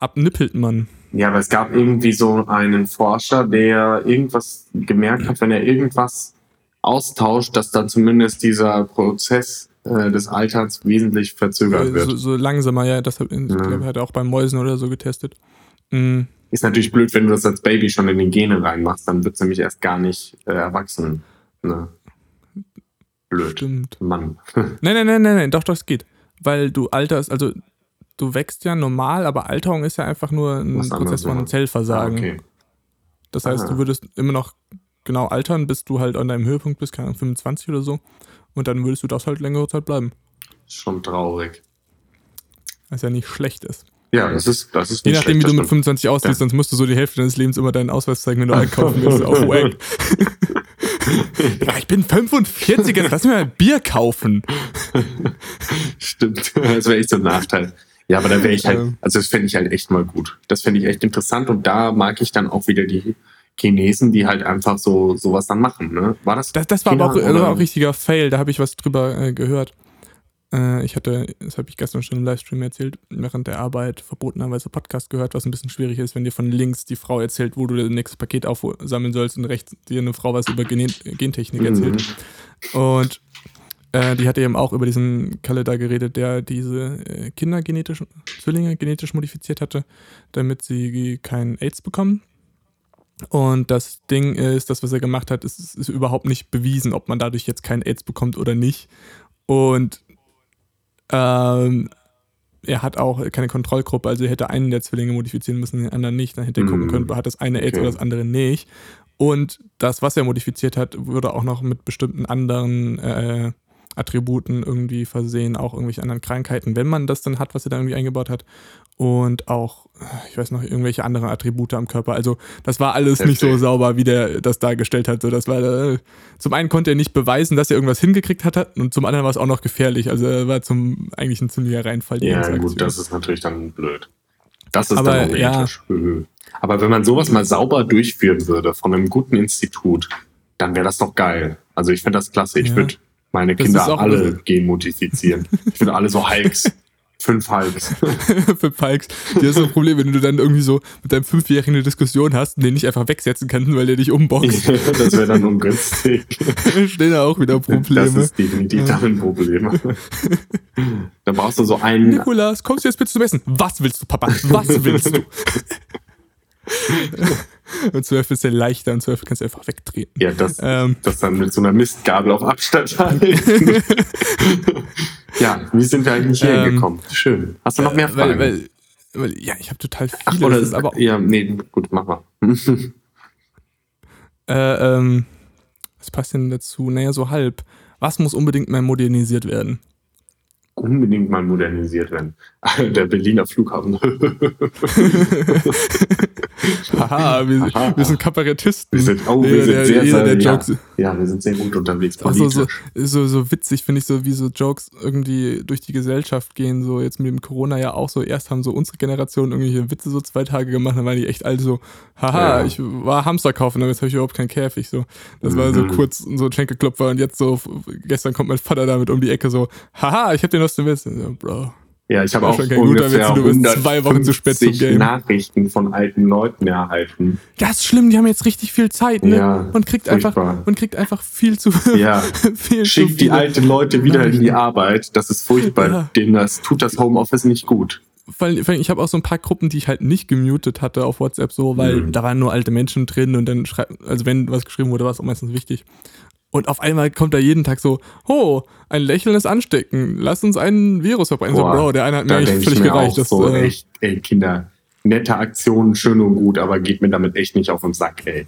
Speaker 1: abnippelt man.
Speaker 2: Ja, aber es gab irgendwie so einen Forscher, der irgendwas gemerkt hat, wenn er irgendwas austauscht, dass dann zumindest dieser Prozess äh, des Alterns wesentlich verzögert wird.
Speaker 1: So, so langsamer, ja, das hat, ich
Speaker 2: Ja.
Speaker 1: glaube, hat er auch bei Mäusen oder so getestet. Mm,
Speaker 2: Ist natürlich blöd, wenn du das als Baby schon in die Gene reinmachst, dann wird es nämlich erst gar nicht äh, erwachsen. Ne? Blöd.
Speaker 1: stimmt.
Speaker 2: Mann. <laughs>
Speaker 1: Nein, nein, nein, nein, nein, doch, das geht. Weil du alterst, also du wächst ja normal, aber Alterung ist ja einfach nur ein
Speaker 2: Was
Speaker 1: Prozess von. Zellversagen.
Speaker 2: Ah, okay.
Speaker 1: Das heißt,
Speaker 2: Aha.
Speaker 1: du würdest immer noch genau altern, bis du halt an deinem Höhepunkt bist, keine Ahnung, 25 oder so. Und dann würdest du das halt längere Zeit bleiben.
Speaker 2: Schon traurig.
Speaker 1: Was ja nicht schlecht ist.
Speaker 2: Ja, das ist, das ist
Speaker 1: Je nachdem, wie du mit
Speaker 2: das
Speaker 1: 25 aussiehst,
Speaker 2: Ja.
Speaker 1: sonst musst du so die Hälfte deines Lebens immer deinen Ausweis zeigen, wenn du einkaufen <laughs> willst. Auf Wack. <laughs> ja, ich bin 45, jetzt lass mir mal ein Bier kaufen. <laughs>
Speaker 2: Stimmt, das wäre echt so ein Nachteil. Ja, aber da wäre ich halt, also das fände ich halt echt mal gut. Das fände ich echt interessant und da mag ich dann auch wieder die Chinesen, die halt einfach so sowas dann machen. Ne? War das?
Speaker 1: Das, das war aber auch,
Speaker 2: oder-
Speaker 1: auch richtiger Fail, da habe ich was drüber äh, gehört. Äh, ich hatte, das habe ich gestern schon im Livestream erzählt, während der Arbeit verbotenerweise Podcast gehört, was ein bisschen schwierig ist, wenn dir von links die Frau erzählt, wo du das nächste Paket aufsammeln sollst und rechts dir eine Frau was über Gene Gentechnik erzählt.
Speaker 2: Mhm.
Speaker 1: Und äh, die hatte eben auch über diesen Kalle da geredet, der diese äh, Kinder genetisch, Zwillinge genetisch modifiziert hatte, damit sie keinen AIDS bekommen. Und das Ding ist, das, was er gemacht hat, ist, ist überhaupt nicht bewiesen, ob man dadurch jetzt keinen AIDS bekommt oder nicht. Und ähm, er hat auch keine Kontrollgruppe, also er hätte einen der Zwillinge modifizieren müssen, den anderen nicht. Dann hätte er gucken können, hat das eine AIDS
Speaker 2: Okay.
Speaker 1: oder das andere nicht. Und das, was er modifiziert hat, würde auch noch mit bestimmten anderen äh, Attributen irgendwie versehen, auch irgendwelche anderen Krankheiten, wenn man das dann hat, was er da irgendwie eingebaut hat. Und auch, ich weiß noch, irgendwelche anderen Attribute am Körper. Also das war alles nicht so
Speaker 2: Heftig.
Speaker 1: sauber, wie der das dargestellt hat. So, das war, äh, zum einen konnte er nicht beweisen, dass er irgendwas hingekriegt hat und zum anderen war es auch noch gefährlich. Also er war zum eigentlich ein ziemlicher Reinfall.
Speaker 2: Ja, gut, das ist natürlich dann blöd. Das ist
Speaker 1: Aber,
Speaker 2: dann auch
Speaker 1: ja.
Speaker 2: Aber wenn man sowas mal sauber durchführen würde von einem guten Institut, dann wäre das doch geil. Also ich finde das klasse. Ich
Speaker 1: Ja.
Speaker 2: würde meine
Speaker 1: Das
Speaker 2: Kinder alle genmodifizieren. Ich würde alle so Hulks. Fünf Hulks.
Speaker 1: für Pikes. Die ist so ein Problem, wenn du dann irgendwie so mit deinem Fünfjährigen eine Diskussion hast und den nicht einfach wegsetzen kannst, weil der dich umboxt. <laughs>
Speaker 2: das wäre dann ungünstig. <laughs>
Speaker 1: Stehen da auch wieder
Speaker 2: Das
Speaker 1: Probleme.
Speaker 2: ist definitiv dann ein Problem. <laughs> Da brauchst du so einen.
Speaker 1: Nikolas, kommst du jetzt bitte zum Essen? Was willst du, Papa? Was willst du? Und zwölf ist der leichter und zwölf kannst du einfach wegtreten.
Speaker 2: Ja, das,
Speaker 1: Ähm,
Speaker 2: das dann mit so einer Mistgabel auf Abstand <laughs> halten. ja, wie sind wir eigentlich hierher
Speaker 1: Ähm,
Speaker 2: gekommen? Schön. Hast du noch mehr Fragen?
Speaker 1: weil, weil, weil, ja, ich habe total viele.
Speaker 2: Ach, oder
Speaker 1: das ist aber
Speaker 2: ja, nee, gut, mach mal. <laughs>
Speaker 1: Äh, ähm, was passt denn dazu? Naja, so halb. Was muss unbedingt mal modernisiert werden?
Speaker 2: Unbedingt mal modernisiert werden. <laughs> Der Berliner Flughafen. <laughs>
Speaker 1: Haha, wir,
Speaker 2: Aha.
Speaker 1: wir sind Kabarettisten.
Speaker 2: Wir sind, oh, wir
Speaker 1: Jeder,
Speaker 2: sind
Speaker 1: der,
Speaker 2: sehr,
Speaker 1: jeder, der
Speaker 2: sehr,
Speaker 1: Jokes,
Speaker 2: ja, ja, wir sind sehr gut unterwegs
Speaker 1: Auch so, so, so, so witzig finde ich so, wie so Jokes irgendwie durch die Gesellschaft gehen. So jetzt mit dem Corona ja auch so. Erst haben so unsere Generation irgendwelche Witze so zwei Tage gemacht, dann waren die echt alle so, haha,
Speaker 2: Ja.
Speaker 1: ich war Hamster kaufen, aber jetzt habe ich überhaupt keinen Käfig. So. Das war so
Speaker 2: Mhm.
Speaker 1: kurz so ein Schenkelklopfer und jetzt so, gestern kommt mein Vater damit um die Ecke so, haha, ich habe den aus dem Witz. So, Bro.
Speaker 2: Ja, ich habe auch
Speaker 1: schon kein guter
Speaker 2: ungefähr
Speaker 1: Witz, du bist zwei Wochen zu spät zum
Speaker 2: 150
Speaker 1: Game.
Speaker 2: Nachrichten von alten Leuten erhalten.
Speaker 1: Das ist schlimm, die haben jetzt richtig viel Zeit, ne?
Speaker 2: Ja,
Speaker 1: und kriegt einfach und kriegt einfach viel zu
Speaker 2: Ja, <laughs>
Speaker 1: viel
Speaker 2: schickt die alten Leute wieder in die Arbeit. Das ist furchtbar.
Speaker 1: Ja.
Speaker 2: Denen das tut das Homeoffice nicht gut.
Speaker 1: allem, ich habe auch so ein paar Gruppen, die ich halt nicht gemutet hatte auf WhatsApp, so, weil
Speaker 2: Mhm.
Speaker 1: da waren nur alte Menschen drin und dann schreibt, also wenn was geschrieben wurde, war es auch meistens wichtig. Und auf einmal kommt da jeden Tag so, oh, ein Lächeln ist anstecken, lass uns einen Virus verbreiten. So, Bro, der eine hat mir
Speaker 2: ich
Speaker 1: völlig
Speaker 2: mir
Speaker 1: gereicht. Das,
Speaker 2: so,
Speaker 1: äh,
Speaker 2: echt, ey, Kinder, nette Aktionen, schön und gut, aber geht mir damit echt nicht auf den Sack, ey.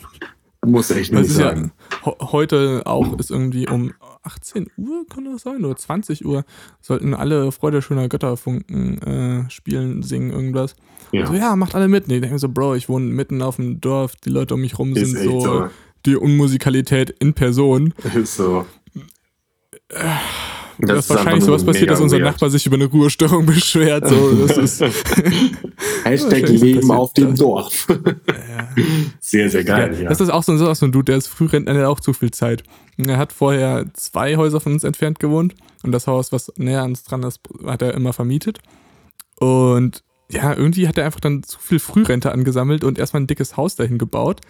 Speaker 2: Muss echt nicht
Speaker 1: ist ja,
Speaker 2: sein.
Speaker 1: ho- heute auch ist irgendwie um 18 Uhr, kann das sein? Oder 20 Uhr sollten alle Freude schöner Götterfunken äh, spielen, singen, irgendwas. Ja. So, ja, macht alle mit. Nee, ich denke so, Bro, ich wohne mitten auf dem Dorf, die Leute um mich rum sind so, so, die Unmusikalität in Person.
Speaker 2: Ist so.
Speaker 1: Das, das ist wahrscheinlich sowas passiert, dass unser weird. Nachbar sich über eine Ruhestörung <laughs> beschwert. So, das ist <laughs>
Speaker 2: Hashtag Leben auf dem Dorf. <laughs> Sehr, sehr geil.
Speaker 1: Ja. Das ist auch so, ein, so ein Dude, der ist Frührentner, der hat auch zu viel Zeit. Er hat vorher zwei Häuser von uns entfernt gewohnt und das Haus, was näher an uns dran ist, hat er immer vermietet. Und ja, irgendwie hat er einfach dann zu viel Frührente angesammelt und erstmal ein dickes Haus dahin gebaut.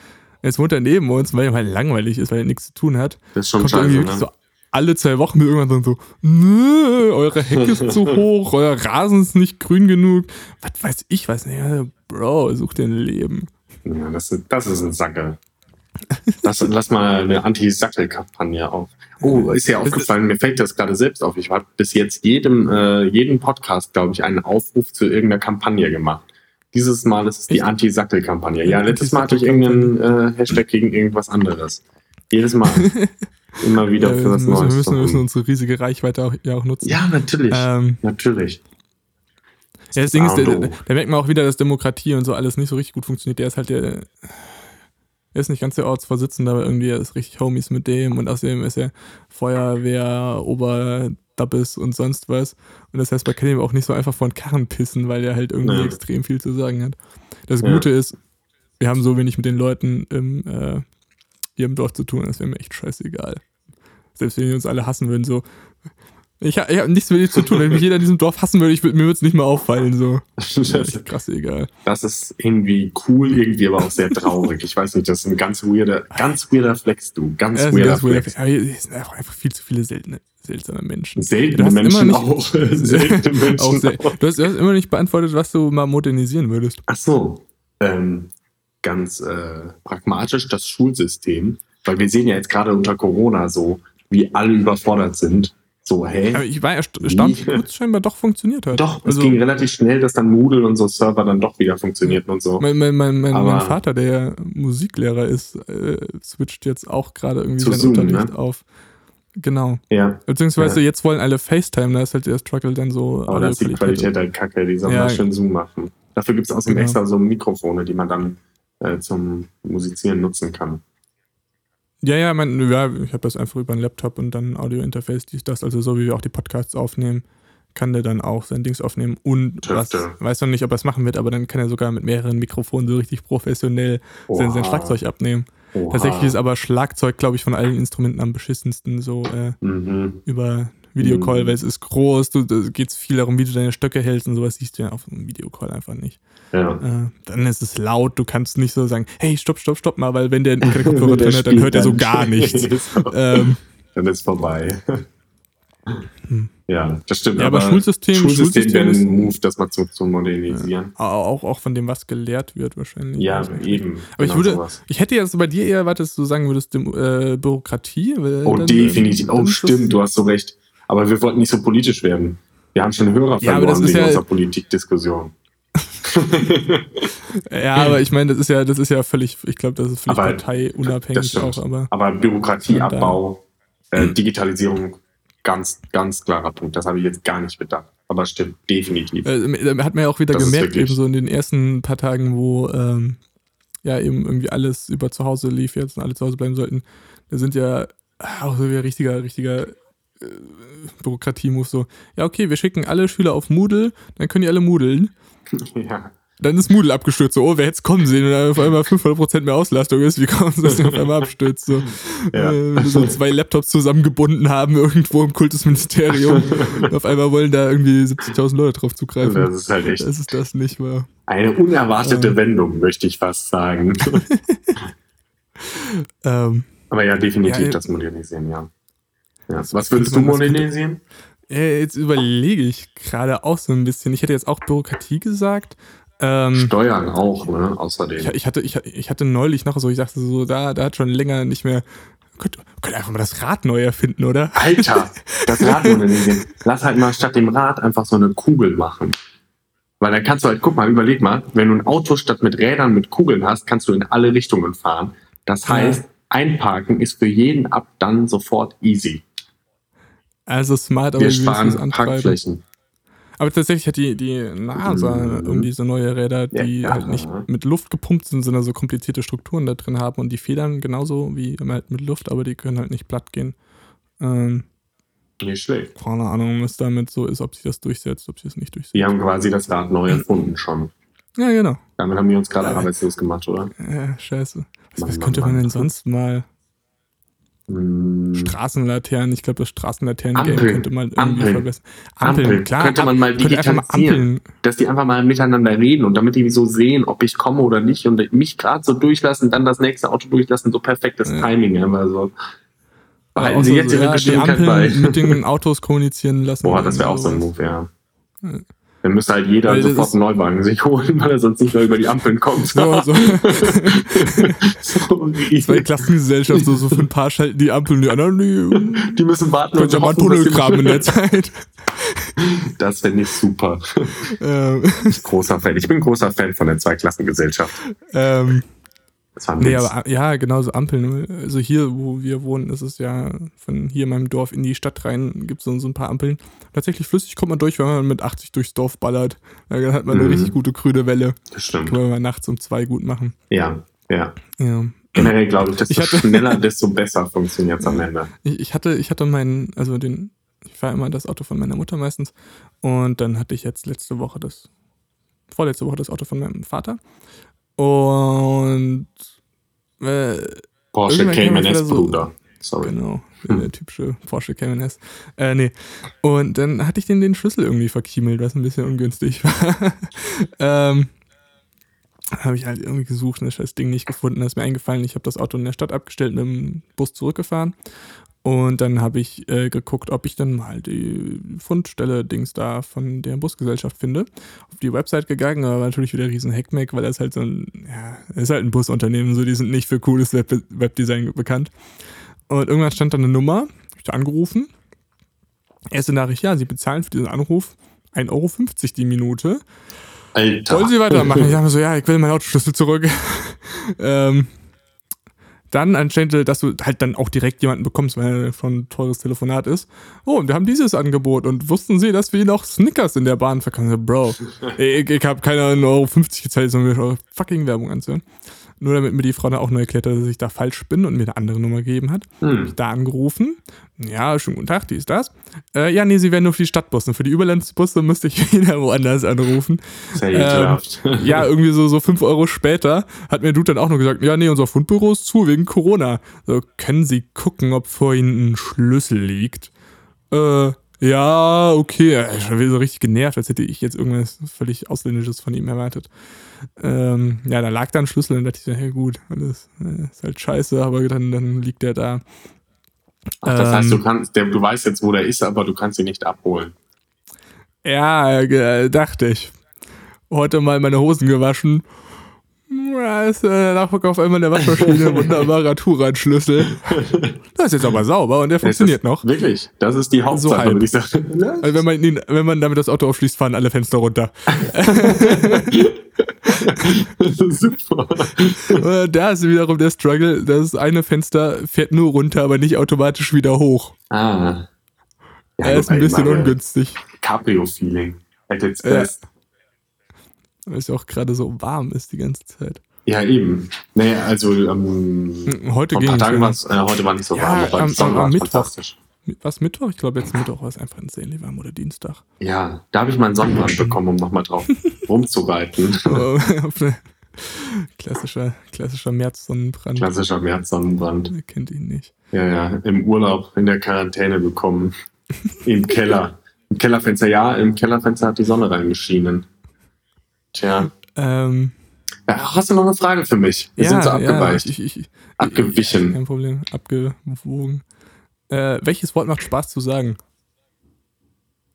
Speaker 1: Jetzt wohnt er neben uns, weil er halt langweilig ist, weil er nichts zu tun hat.
Speaker 2: Das ist schon scheiße, ne? so
Speaker 1: alle zwei Wochen irgendwann so, Nö, eure Hecke ist zu <laughs> hoch, euer Rasen ist nicht grün genug. Was weiß ich, weiß nicht. Bro, such dir ein Leben.
Speaker 2: Ja, das, das ist ein Sackel. Lass, lass mal eine Anti-Sackel-Kampagne auf. Oh, ist ja aufgefallen, mir fällt das gerade selbst auf. Ich habe bis jetzt jedem, äh, jeden Podcast, glaube ich, einen Aufruf zu irgendeiner Kampagne gemacht. Dieses Mal ist es die Anti-Sackel-Kampagne. Ja, letztes Mal hatte ich irgendeinen äh, Hashtag gegen irgendwas anderes. Jedes Mal. <laughs> immer wieder ja, für was
Speaker 1: Neues. Wir müssen, müssen unsere riesige Reichweite auch, ja auch nutzen.
Speaker 2: Ja, natürlich. Ähm, natürlich.
Speaker 1: Ja, das Ding ist, da, da merkt man auch wieder, dass Demokratie und so alles nicht so richtig gut funktioniert. Der ist halt der, er ist nicht ganz der Ortsvorsitzende, aber irgendwie er ist richtig Homies mit dem und außerdem ist er Feuerwehr, Oberdabbis und sonst was. Und das heißt, man kann ihm auch nicht so einfach von Karren pissen, weil er halt irgendwie ja. extrem viel zu sagen hat. Das Gute ja. ist, wir haben so wenig mit den Leuten im äh, hier im Dorf zu tun, das wäre mir echt scheißegal. Selbst wenn die uns alle hassen würden, so. Ich, ich habe nichts mit dir zu tun. Wenn mich jeder in diesem Dorf hassen würde, ich, mir würde es nicht mehr auffallen. So. <laughs> Das ist krass egal.
Speaker 2: Das ist irgendwie cool, irgendwie aber auch sehr traurig. Ich weiß nicht, das ist ein ganz weirder, ganz weirder Flex, du. Ganz ja, weirder ganz Flex.
Speaker 1: Ja, hier sind einfach viel zu viele seltene, seltsame Menschen.
Speaker 2: Seltene Menschen nicht, auch. <laughs> <laughs> seltene Menschen auch,
Speaker 1: sel auch. Du, hast, du hast immer nicht beantwortet, was du mal modernisieren würdest.
Speaker 2: Ach so. Ähm, ganz äh, pragmatisch das Schulsystem, weil wir sehen ja jetzt gerade unter Corona so, wie alle überfordert sind. So, hey.
Speaker 1: Aber ich war erstaunt, wie es scheinbar doch funktioniert hat.
Speaker 2: Doch, also, es ging relativ schnell, dass dann Moodle und so Server dann doch wieder funktionierten und so.
Speaker 1: Mein, mein, mein, mein, Vater, der ja Musiklehrer ist, äh, switcht jetzt auch gerade irgendwie sein Zoom, Unterricht ne? auf. Genau.
Speaker 2: Ja.
Speaker 1: Beziehungsweise
Speaker 2: ja.
Speaker 1: jetzt wollen alle FaceTime, da ist halt der Struggle dann so.
Speaker 2: Aber da ist die Qualität halt kacke, die sollen ja, mal schön Zoom machen. Dafür gibt es außerdem genau. extra so Mikrofone, die man dann äh, zum Musizieren nutzen kann.
Speaker 1: Ja, ja, mein, ja ich habe das einfach über einen Laptop und dann Audio-Interface, dies, das, also so wie wir auch die Podcasts aufnehmen, kann der dann auch sein Dings aufnehmen und was, weiß noch nicht, ob er es machen wird, aber dann kann er sogar mit mehreren Mikrofonen so richtig professionell sein, sein, Schlagzeug abnehmen. Oha. Tatsächlich ist aber Schlagzeug, glaube ich, von allen Instrumenten am beschissensten so äh, mhm. über Videocall, mhm. weil es ist groß, du, da geht es viel darum, wie du deine Stöcke hältst und sowas siehst du ja auf einem Videocall einfach nicht.
Speaker 2: Ja.
Speaker 1: Äh, dann ist es laut, du kannst nicht so sagen, hey, stopp, stopp, stopp mal, weil wenn der keine <laughs> Kopfhörer drin hat, dann hört er so gar nichts. <laughs>
Speaker 2: ähm, dann ist vorbei. Ja, das stimmt.
Speaker 1: Ja, aber, aber Schulsystem,
Speaker 2: Schulsystem, Schulsystem wäre ein Move, das mal zu, zu modernisieren.
Speaker 1: Ja, auch, auch von dem, was gelehrt wird, wahrscheinlich.
Speaker 2: Ja, eben.
Speaker 1: Aber genau ich würde, sowas. ich hätte jetzt bei dir eher erwartet, dass du sagen würdest, dem, äh, Bürokratie.
Speaker 2: oh, dann, definitiv. Oh, stimmt, du hast so recht. Aber wir wollten nicht so politisch werden. Wir haben schon Hörer ja, verloren wegen ja, unserer Politikdiskussion. <laughs>
Speaker 1: ja, aber ich meine, das ist ja, das ist ja völlig, ich glaube, das ist völlig aber parteiunabhängig auch. Aber,
Speaker 2: aber Bürokratieabbau, äh, Digitalisierung, ganz, ganz klarer Punkt. Das habe ich jetzt gar nicht bedacht. Aber stimmt, definitiv.
Speaker 1: Äh, hat man ja auch wieder das gemerkt, eben so in den ersten paar Tagen, wo ähm, ja eben irgendwie alles über zu Hause lief jetzt und alle zu Hause bleiben sollten. Da sind ja auch so wie ein richtiger, richtiger äh, Bürokratie-Move so, ja, okay, wir schicken alle Schüler auf Moodle, dann können die alle moodeln. <laughs>
Speaker 2: Ja.
Speaker 1: Dann ist Moodle abgestürzt, so, oh, wer hätte es kommen sehen, wenn da auf einmal 500% mehr Auslastung ist, wie kommt es, dass der auf einmal abstürzt, so. Ja. Äh, so zwei Laptops zusammengebunden haben, irgendwo im Kultusministerium. auf einmal wollen da irgendwie 70.000 Leute drauf zugreifen.
Speaker 2: Das ist halt echt.
Speaker 1: Das ist das nicht wahr.
Speaker 2: Eine unerwartete ähm. Wendung, möchte ich fast sagen. <laughs>
Speaker 1: ähm,
Speaker 2: Aber ja, definitiv ja, das Modernisieren, ja. Ja. Was würdest du modernisieren?
Speaker 1: Jetzt überlege ich gerade auch so ein bisschen. Ich hätte jetzt auch Bürokratie gesagt.
Speaker 2: Ähm, Steuern auch, ne? Außerdem.
Speaker 1: Ich, ich, hatte, ich, ich hatte neulich noch so, ich dachte so, da, da hat schon länger nicht mehr. Könnt, könnt einfach mal das Rad neu erfinden, oder?
Speaker 2: Alter, <laughs> das Rad modernisieren. Lass halt mal statt dem Rad einfach so eine Kugel machen. Weil dann kannst du halt, guck mal, überleg mal, wenn du ein Auto statt mit Rädern mit Kugeln hast, kannst du in alle Richtungen fahren. Das heißt, ja. einparken ist für jeden ab dann sofort easy.
Speaker 1: Also smart,
Speaker 2: aber wir sparen Parkflächen.
Speaker 1: Aber tatsächlich hat die, die NASA mhm. irgendwie so neue Räder, die ja, halt nicht mit Luft gepumpt sind, sondern so komplizierte Strukturen da drin haben und die federn genauso wie halt mit Luft, aber die können halt nicht platt gehen. Ähm,
Speaker 2: nicht schlecht.
Speaker 1: Keine Ahnung, was damit so ist, ob sich das durchsetzt, ob sich das nicht durchsetzt.
Speaker 2: Die haben quasi das Rad neu erfunden schon.
Speaker 1: Ja, genau.
Speaker 2: Damit haben wir uns gerade arbeitslos gemacht, oder?
Speaker 1: Ja, scheiße. Was, Mann, was könnte Mann, man denn sonst mal hm. Straßenlaternen, ich glaube, das Straßenlaternen-Game könnte man irgendwie Ampeln. verbessern.
Speaker 2: Ampeln, Ampeln. klar. Könnte man mal digitalisieren, dass die einfach mal miteinander reden und damit die so sehen, ob ich komme oder nicht und mich gerade so durchlassen, dann das nächste Auto durchlassen, so perfektes ja. Timing einfach so.
Speaker 1: Behalten ja, Sie jetzt Ihre ja, Geschwindigkeit bei. mit den <laughs> Autos kommunizieren lassen.
Speaker 2: Boah, das wäre auch so ein Move, ja. Dann müsste halt jeder sofort einen Neuwagen sich holen, <laughs> weil er sonst nicht mehr über die Ampeln kommt. So, so. <laughs>
Speaker 1: Sorry. Zwei Klassengesellschaft, so, so für ein paar schalten die Ampeln, die anderen,
Speaker 2: die, die müssen warten.
Speaker 1: Können ja mal einen Tunnel graben in der <laughs> Zeit.
Speaker 2: Das fände ich super. Ähm. Ich, großer Fan. ich bin großer Fan von der Zweiklassengesellschaft.
Speaker 1: Ähm, das war nee, aber ja, genau so Ampeln. Also hier, wo wir wohnen, ist es ja von hier in meinem Dorf in die Stadt rein, gibt es so, so ein paar Ampeln. Tatsächlich flüssig kommt man durch, wenn man mit 80 durchs Dorf ballert. Dann hat man eine mhm. richtig gute grüne Welle.
Speaker 2: Das stimmt.
Speaker 1: Können wir mal nachts um zwei gut machen.
Speaker 2: Ja, ja. ja. Generell glaube ich, desto ich hatte, schneller, desto besser funktioniert es am Ende. <laughs>
Speaker 1: Ich, ich, hatte, ich hatte meinen, also den, ich fahre immer das Auto von meiner Mutter meistens. Und dann hatte ich jetzt letzte Woche das, vorletzte Woche das Auto von meinem Vater. Und
Speaker 2: äh, Porsche Cayman S so, Bruder. Sorry.
Speaker 1: Genau, hm. der typische Porsche Cayman S. Äh, nee. Und dann hatte ich den, den Schlüssel irgendwie verkiemelt, was ein bisschen ungünstig <laughs> war. ähm, habe ich halt irgendwie gesucht und das Ding nicht gefunden. Da ist mir eingefallen, ich habe das Auto in der Stadt abgestellt, mit dem Bus zurückgefahren und dann habe ich äh, geguckt, ob ich dann mal die Fundstelle-Dings da von der Busgesellschaft finde. Auf die Website gegangen, aber natürlich wieder riesen Hackmack, weil das halt so ein, ja, ist halt ein Busunternehmen, so die sind nicht für cooles Web Webdesign bekannt. Und irgendwann stand da eine Nummer, habe ich da angerufen. Erste Nachricht, ja, sie bezahlen für diesen Anruf 1,50 Euro die Minute.
Speaker 2: Alter.
Speaker 1: Wollen Sie weitermachen? <laughs> Ich sage mir so, ja, ich will meinen Autoschlüssel zurück. <laughs> ähm, dann anscheinend, dass du halt dann auch direkt jemanden bekommst, weil er schon ein teures Telefonat ist. Oh, und wir haben dieses Angebot und wussten sie, dass wir noch Snickers in der Bahn verkaufen? Bro, <laughs> ich, ich habe keine Euro 50 gezahlt, sondern mir fucking Werbung anzuhören. Nur damit mir die Frau dann auch nur erklärt hat, dass ich da falsch bin und mir eine andere Nummer gegeben hat. Hm. Ich da angerufen. Ja, schönen guten Tag, die ist das. Äh, ja, nee, sie werden nur für die Stadtbusse. Für die Überlandsbusse müsste ich <laughs> wieder woanders anrufen.
Speaker 2: Sehr ähm,
Speaker 1: Ja, irgendwie so, so fünf Euro später hat mir Dude dann auch noch gesagt, ja, nee, unser Fundbüro ist zu wegen Corona. So, können Sie gucken, ob vor Ihnen ein Schlüssel liegt? Äh, ja, okay. Ich bin so richtig genervt, als hätte ich jetzt irgendwas völlig Ausländisches von ihm erwartet. Ähm, ja, da lag da ein Schlüssel und dachte ich hey gut, das äh, ist halt scheiße, aber dann, dann liegt der da.
Speaker 2: Ach, das ähm, heißt, du ähm, kannst, der, du weißt jetzt, wo der ist, aber du kannst ihn nicht abholen.
Speaker 1: Ja, äh, dachte ich. Heute mal meine Hosen gewaschen ja, ist äh, Nachfolger auf einmal in der Waschmaschine, <laughs> wunderbarer Touran-Schlüssel. Das ist jetzt aber sauber und der funktioniert
Speaker 2: das,
Speaker 1: noch.
Speaker 2: Wirklich, das ist die Hauptsache, so würde ich sagen.
Speaker 1: Also wenn, man ihn, wenn man damit das Auto aufschließt, fahren alle Fenster runter. <laughs> Super. da ist wiederum der Struggle, das eine Fenster fährt nur runter, aber nicht automatisch wieder hoch.
Speaker 2: Ah.
Speaker 1: Ja, er ist ein bisschen ungünstig.
Speaker 2: Cabrio-Feeling. At its best. Ja.
Speaker 1: Weil es auch gerade so warm ist die ganze Zeit.
Speaker 2: Ja, eben. Nee, also ähm,
Speaker 1: hm, heute ging
Speaker 2: Tagen äh, heute war nicht so warm,
Speaker 1: aber am, am, am Mittwoch. fantastisch. Was Mittwoch? Ich glaube, jetzt Mittwoch war es einfach insanely warm oder Dienstag.
Speaker 2: Ja, da habe ich meinen Sonnenbrand bekommen, um nochmal drauf <laughs> rumzureiten. <laughs>
Speaker 1: klassischer, klassischer März-Sonnenbrand.
Speaker 2: Klassischer März-Sonnenbrand.
Speaker 1: Wer kennt ihn nicht.
Speaker 2: Ja, ja, im Urlaub, in der Quarantäne bekommen. Im Keller. <laughs> Im Kellerfenster, ja, im Kellerfenster hat die Sonne reingeschienen. Tja.
Speaker 1: Ähm,
Speaker 2: ja, hast du noch eine Frage für mich? Wir ja, sind so abgeweicht. Ja, ich, ich, Abgewichen.
Speaker 1: Kein Problem. Abgewogen. Äh, welches Wort macht Spaß zu sagen?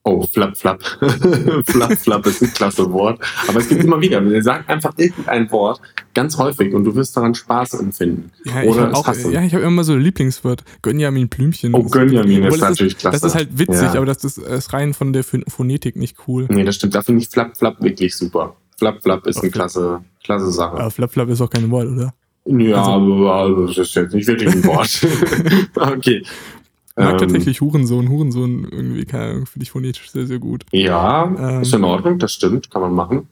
Speaker 2: Oh, flap, flap. <laughs> flap, flap ist ein klasse Wort. Aber es gibt immer wieder, er sagt einfach irgendein Wort ganz häufig und du wirst daran Spaß empfinden.
Speaker 1: Ja, Oder ich habe ja, hab immer so ein Lieblingswort. Gönjamin Blümchen.
Speaker 2: Oh, Gönjamin ist natürlich
Speaker 1: ist,
Speaker 2: klasse.
Speaker 1: Das ist halt witzig, ja. aber das ist, ist rein von der Phonetik nicht cool.
Speaker 2: Nee, das stimmt. Da finde ich flap, flap wirklich super. Flap Flap ist eine klasse, klasse Sache.
Speaker 1: Aber Flap Flap ist auch kein Wort, oder?
Speaker 2: Ja, also, aber das ist jetzt nicht wirklich ein Wort. <laughs> okay.
Speaker 1: Ich mag ähm, tatsächlich Hurensohn. Hurensohn irgendwie, keine Ahnung, finde ich phonetisch sehr, sehr gut.
Speaker 2: Ja, ähm, ist in Ordnung, das stimmt, kann man machen.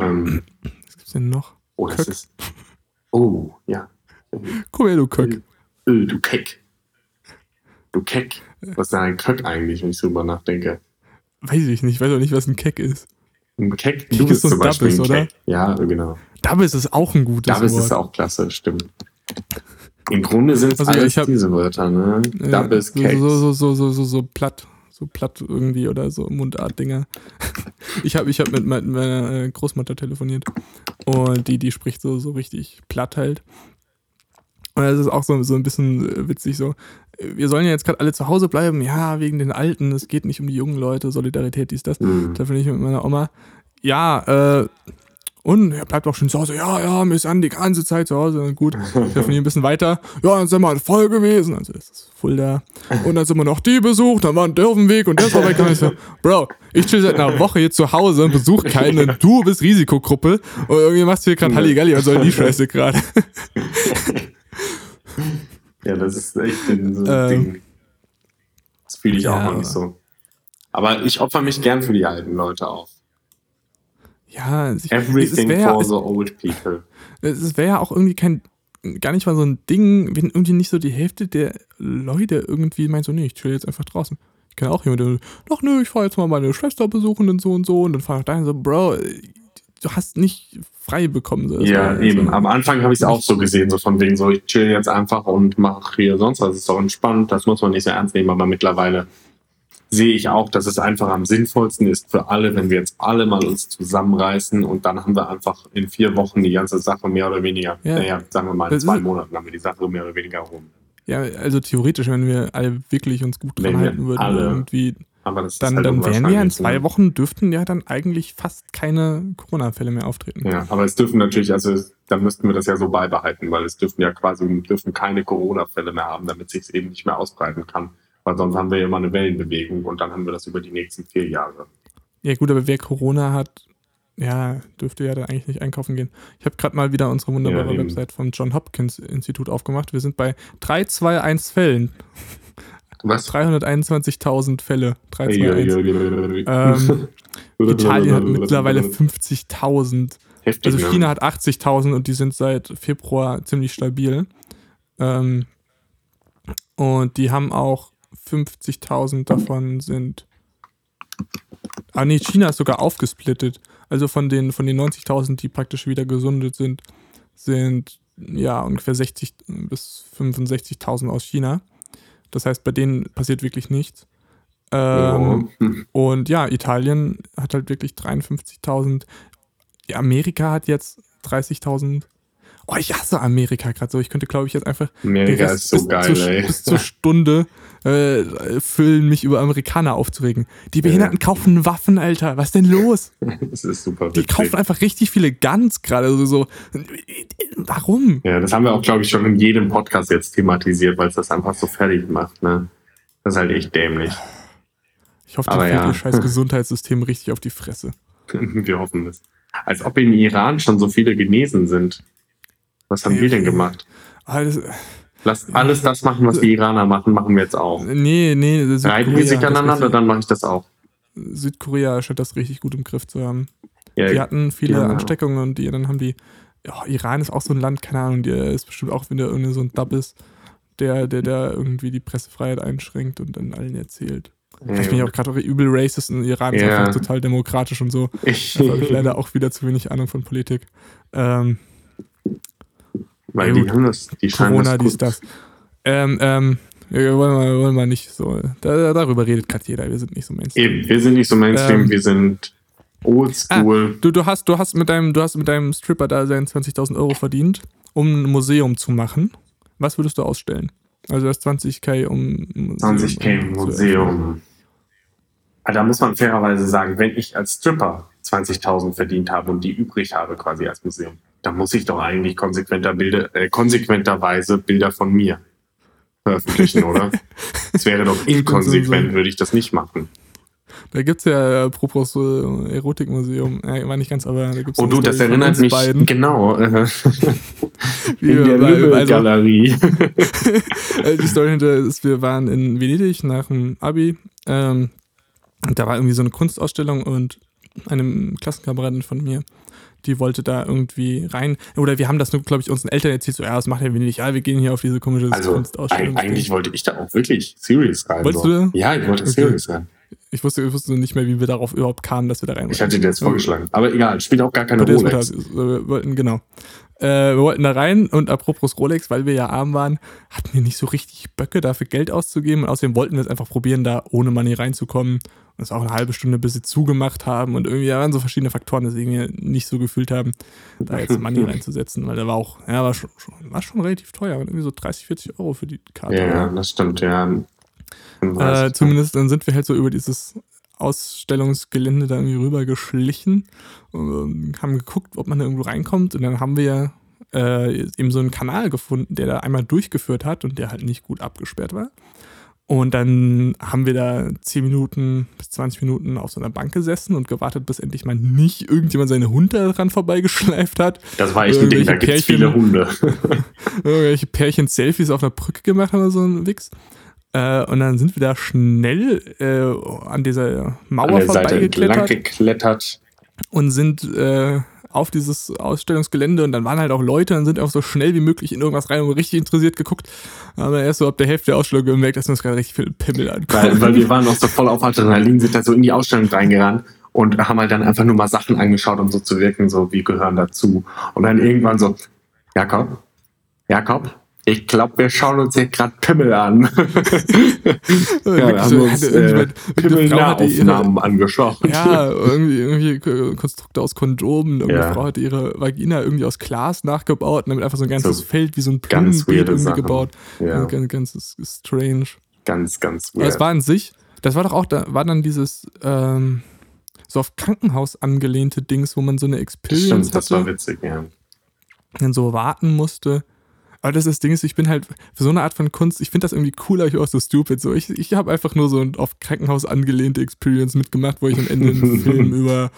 Speaker 1: Ähm, was gibt's denn noch?
Speaker 2: Oh, das Köck. ist. Oh, ja.
Speaker 1: Komm her, du Köck.
Speaker 2: Äh, du Keck. Du Keck. Was ist denn ein Köck eigentlich, wenn ich so drüber nachdenke?
Speaker 1: Weiß ich nicht, ich weiß auch nicht, was ein Keck ist.
Speaker 2: Keck? Du bist zum Beispiel Dubbis, oder? Ja, genau.
Speaker 1: Dubbis ist auch ein gutes
Speaker 2: Dubbis Wort. ist auch klasse, stimmt. Im Grunde sind es also, alles hab, diese Wörter, ne? Ja, Dubbis,
Speaker 1: Keck. So, so, so, so, so, so platt. So platt irgendwie oder so Mundart-Dinger. <laughs> ich habe ich hab mit meiner äh, Großmutter telefoniert und die, die spricht so, so richtig platt halt. Und das ist auch so, so ein bisschen äh, witzig so. Wir sollen ja jetzt gerade alle zu Hause bleiben, ja, wegen den Alten, es geht nicht um die jungen Leute, Solidarität, dies, das. Mhm. Da finde ich mit meiner Oma, ja, äh, und er bleibt auch schon zu Hause. Ja, ja, wir sind die ganze Zeit zu Hause. Gut, <laughs> ich telefoniere ein bisschen weiter. Ja, dann sind wir voll gewesen. Also ist es voll da. Und dann sind wir noch die besucht, dann war ein Weg und der war weg. Und ich so, Bro, ich chill seit einer Woche jetzt zu Hause und besuche keinen. Du bist Risikogruppe und irgendwie machst du hier gerade Halligalli und soll die Scheiße gerade. <laughs> <laughs>
Speaker 2: Ja, das ist echt ein, so ein ähm, Ding. Das fühle ich ja, auch noch nicht so. Aber ich opfer mich gern für die alten Leute auf.
Speaker 1: Ja,
Speaker 2: ich, Everything wär, for the old people.
Speaker 1: Es wäre ja auch irgendwie kein, gar nicht mal so ein Ding, wenn irgendwie nicht so die Hälfte der Leute irgendwie meint, so, nee, ich chill jetzt einfach draußen. Ich kenne auch jemanden, der, ach nö, ich fahre jetzt mal meine Schwester besuchen und so und so. Und dann fahre ich dahin so, Bro, du hast nicht frei bekommen.
Speaker 2: So. Ja, eben. So Am Anfang habe ich es auch so gesehen, so von wegen so, ich chill jetzt einfach und mache hier sonst was. Das ist doch entspannt, das muss man nicht so ernst nehmen, aber mittlerweile sehe ich auch, dass es einfach am sinnvollsten ist für alle, wenn wir jetzt alle mal uns zusammenreißen und dann haben wir einfach in vier Wochen die ganze Sache mehr oder weniger, ja. naja, sagen wir mal in zwei Monaten haben wir die Sache mehr oder weniger rum.
Speaker 1: Ja, also theoretisch, wenn wir alle wirklich uns gut dran halten würden, alle, irgendwie, dann, halt dann wären wir in zwei? Wochen, dürften ja dann eigentlich fast keine Corona-Fälle mehr auftreten.
Speaker 2: Ja, aber es dürfen natürlich, also dann müssten wir das ja so beibehalten, weil es dürfen ja quasi, dürfen keine Corona-Fälle mehr haben, damit sich es eben nicht mehr ausbreiten kann. Weil sonst haben wir ja immer eine Wellenbewegung und dann haben wir das über die nächsten vier Jahre.
Speaker 1: Ja gut, aber wer Corona hat, ja, dürfte ja dann eigentlich nicht einkaufen gehen. Ich habe gerade mal wieder unsere wunderbare ja, Website vom John Hopkins Institut aufgemacht. Wir sind bei 321 Fällen. Was? 321.000 Fälle. 321. ähm, <laughs> Italien hat mittlerweile 50.000. Also ne? China hat 80.000 und die sind seit Februar ziemlich stabil. Ähm, und die haben auch 50.000 davon sind. Ah, nee, China ist sogar aufgesplittet. Also von den, von den 90.000, die praktisch wieder gesundet sind, sind ja ungefähr 60 bis 65.000 aus China. Das heißt, bei denen passiert wirklich nichts. Ähm, oh. Und ja, Italien hat halt wirklich 53.000. Amerika hat jetzt 30.000 Oh, ich hasse Amerika gerade so. Ich könnte, glaube ich, jetzt einfach
Speaker 2: Amerika ist so geil,
Speaker 1: zur,
Speaker 2: ey.
Speaker 1: bis zur Stunde äh, füllen, mich über Amerikaner aufzuregen. Die Behinderten ja. kaufen Waffen, Alter. Was denn los? <laughs>
Speaker 2: Das ist super witzig.
Speaker 1: Die kaufen einfach richtig viele Guns gerade. Also so. Warum?
Speaker 2: Ja, das haben wir auch, glaube ich, schon in jedem Podcast jetzt thematisiert, weil es das einfach so fertig macht. Ne? Das ist halt echt dämlich.
Speaker 1: Ich hoffe, die ja. scheiß Gesundheitssystem richtig auf die Fresse. <laughs>
Speaker 2: wir hoffen es. Als ob im Iran schon so viele genesen sind. Was haben wir denn gemacht? Alles, Lass alles das machen, was die Iraner machen, machen wir jetzt auch.
Speaker 1: Nee, nee.
Speaker 2: Reiten wir sich aneinander, dann mache ich das auch.
Speaker 1: Südkorea scheint das richtig gut im Griff zu haben. Ja, die hatten viele ja. Ansteckungen und die, dann haben die. Ja, Iran ist auch so ein Land, keine Ahnung, der ist bestimmt auch wieder irgendwie so ein Dub ist, der, der da irgendwie die Pressefreiheit einschränkt und dann allen erzählt. Ja, ich bin ja auch gerade übel racist und Iran ist einfach total demokratisch und so. Ich habe ich leider auch wieder zu wenig Ahnung von Politik. Ähm,
Speaker 2: weil ja, die haben das, die
Speaker 1: Corona, das dies, das. Ähm, ähm, wir wollen wir, wollen wir nicht so. Da, darüber redet gerade jeder. Wir sind nicht so Mainstream.
Speaker 2: Eben, wir sind nicht so Mainstream, ähm, wir sind oldschool.
Speaker 1: Ah, du, du, hast, du, hast mit deinem, du hast mit deinem Stripper da seinen 20.000 Euro verdient, um ein Museum zu machen. Was würdest du ausstellen? Also das 20k um.
Speaker 2: Museum, 20k um Museum. Ah, da muss man fairerweise sagen, wenn ich als Stripper 20.000 verdient habe und die übrig habe quasi als Museum, da muss ich doch eigentlich konsequenter Bilder, äh, konsequenterweise Bilder von mir veröffentlichen, oder? <laughs> Es wäre doch inkonsequent, würde ich das nicht machen.
Speaker 1: Da gibt es ja, apropos so Erotikmuseum, äh, war nicht ganz, aber da gibt es
Speaker 2: Oh du, das erinnert mich,
Speaker 1: beiden.
Speaker 2: genau. Äh, <laughs>
Speaker 1: in der Lümmel-Galerie. Also, <laughs> die Story hinter ist, wir waren in Venedig nach dem Abi. Ähm, da war irgendwie so eine Kunstausstellung und eine Klassenkameradin von mir die wollte da irgendwie rein. Oder wir haben das nur, glaube ich, unseren Eltern erzählt, so, ja, das macht ja wenig. Ja, wir gehen hier auf diese komische
Speaker 2: also, Kunstausstellung. Eigentlich wollte ich da auch wirklich serious rein.
Speaker 1: Wolltest so. du?
Speaker 2: Ja, ich wollte okay. serious rein.
Speaker 1: Ich wusste, ich wusste nicht mehr, wie wir darauf überhaupt kamen, dass wir da rein
Speaker 2: wollten. Ich hatte dir jetzt vorgeschlagen. Aber egal, spielt auch gar keine Rolle.
Speaker 1: Genau. Äh, wir wollten da rein und apropos Rolex, weil wir ja arm waren, hatten wir nicht so richtig Böcke dafür Geld auszugeben und außerdem wollten wir es einfach probieren, da ohne Money reinzukommen. Und es auch eine halbe Stunde, bis sie zugemacht haben und irgendwie waren so verschiedene Faktoren, dass wir nicht so gefühlt haben, da jetzt <laughs> Money reinzusetzen, weil der war auch, ja, war schon, war schon relativ teuer, irgendwie so 30, 40 Euro für die Karte.
Speaker 2: Ja, das stimmt, ja.
Speaker 1: Äh, zumindest dann sind wir halt so über dieses Ausstellungsgelände da irgendwie rüber geschlichen und haben geguckt, ob man da irgendwo reinkommt. Und dann haben wir äh, eben so einen Kanal gefunden, der da einmal durchgeführt hat und der halt nicht gut abgesperrt war. Und dann haben wir da 10 Minuten bis 20 Minuten auf so einer Bank gesessen und gewartet, bis endlich mal nicht irgendjemand seine Hunde daran vorbeigeschleift hat.
Speaker 2: Das war echt ein Ding, da gibt es viele Hunde. <laughs>
Speaker 1: irgendwelche Pärchen-Selfies auf einer Brücke gemacht haben oder so ein Wix. Äh, und dann sind wir da schnell äh, an dieser Mauer an vorbeigeklettert.
Speaker 2: geklettert.
Speaker 1: Und sind äh, auf dieses Ausstellungsgelände und dann waren halt auch Leute und sind auch so schnell wie möglich in irgendwas rein und richtig interessiert geguckt. Aber erst so ab der Hälfte der Ausstellung gemerkt, dass uns gerade richtig viel Pimmel angucken.
Speaker 2: Weil, weil wir waren auch so voll auf Adrenalin, sind da so in die Ausstellung reingerannt und haben halt dann einfach nur mal Sachen angeschaut, um so zu wirken, so wie gehören dazu. Und dann irgendwann so, Jakob, Jakob, ich glaube, wir schauen uns hier gerade Pimmel an. <laughs> ja, wir haben uns äh, Pimmelnahaufnahmen angeschaut.
Speaker 1: Ja, irgendwie, irgendwie Konstrukte aus Kondomen. Irgendeine ja. Frau hat ihre Vagina irgendwie aus Glas nachgebaut und damit einfach so ein ganzes so Feld wie so ein Blumenbeet irgendwie Sachen. gebaut. Ja. Ganz, ganz strange.
Speaker 2: Ganz, ganz
Speaker 1: weird. Aber es war an sich, das war doch auch, da war dann dieses ähm, so auf Krankenhaus angelehnte Dings, wo man so eine Experience Stimmt, hatte.
Speaker 2: das war witzig, ja.
Speaker 1: Dann so warten musste aber das ist das Ding, ist, ich bin halt für so eine Art von Kunst, ich finde das irgendwie cooler, ich auch so stupid. So, ich, ich habe einfach nur so auf Krankenhaus angelehnte Experience mitgemacht, wo ich am Ende einen <laughs> Film über.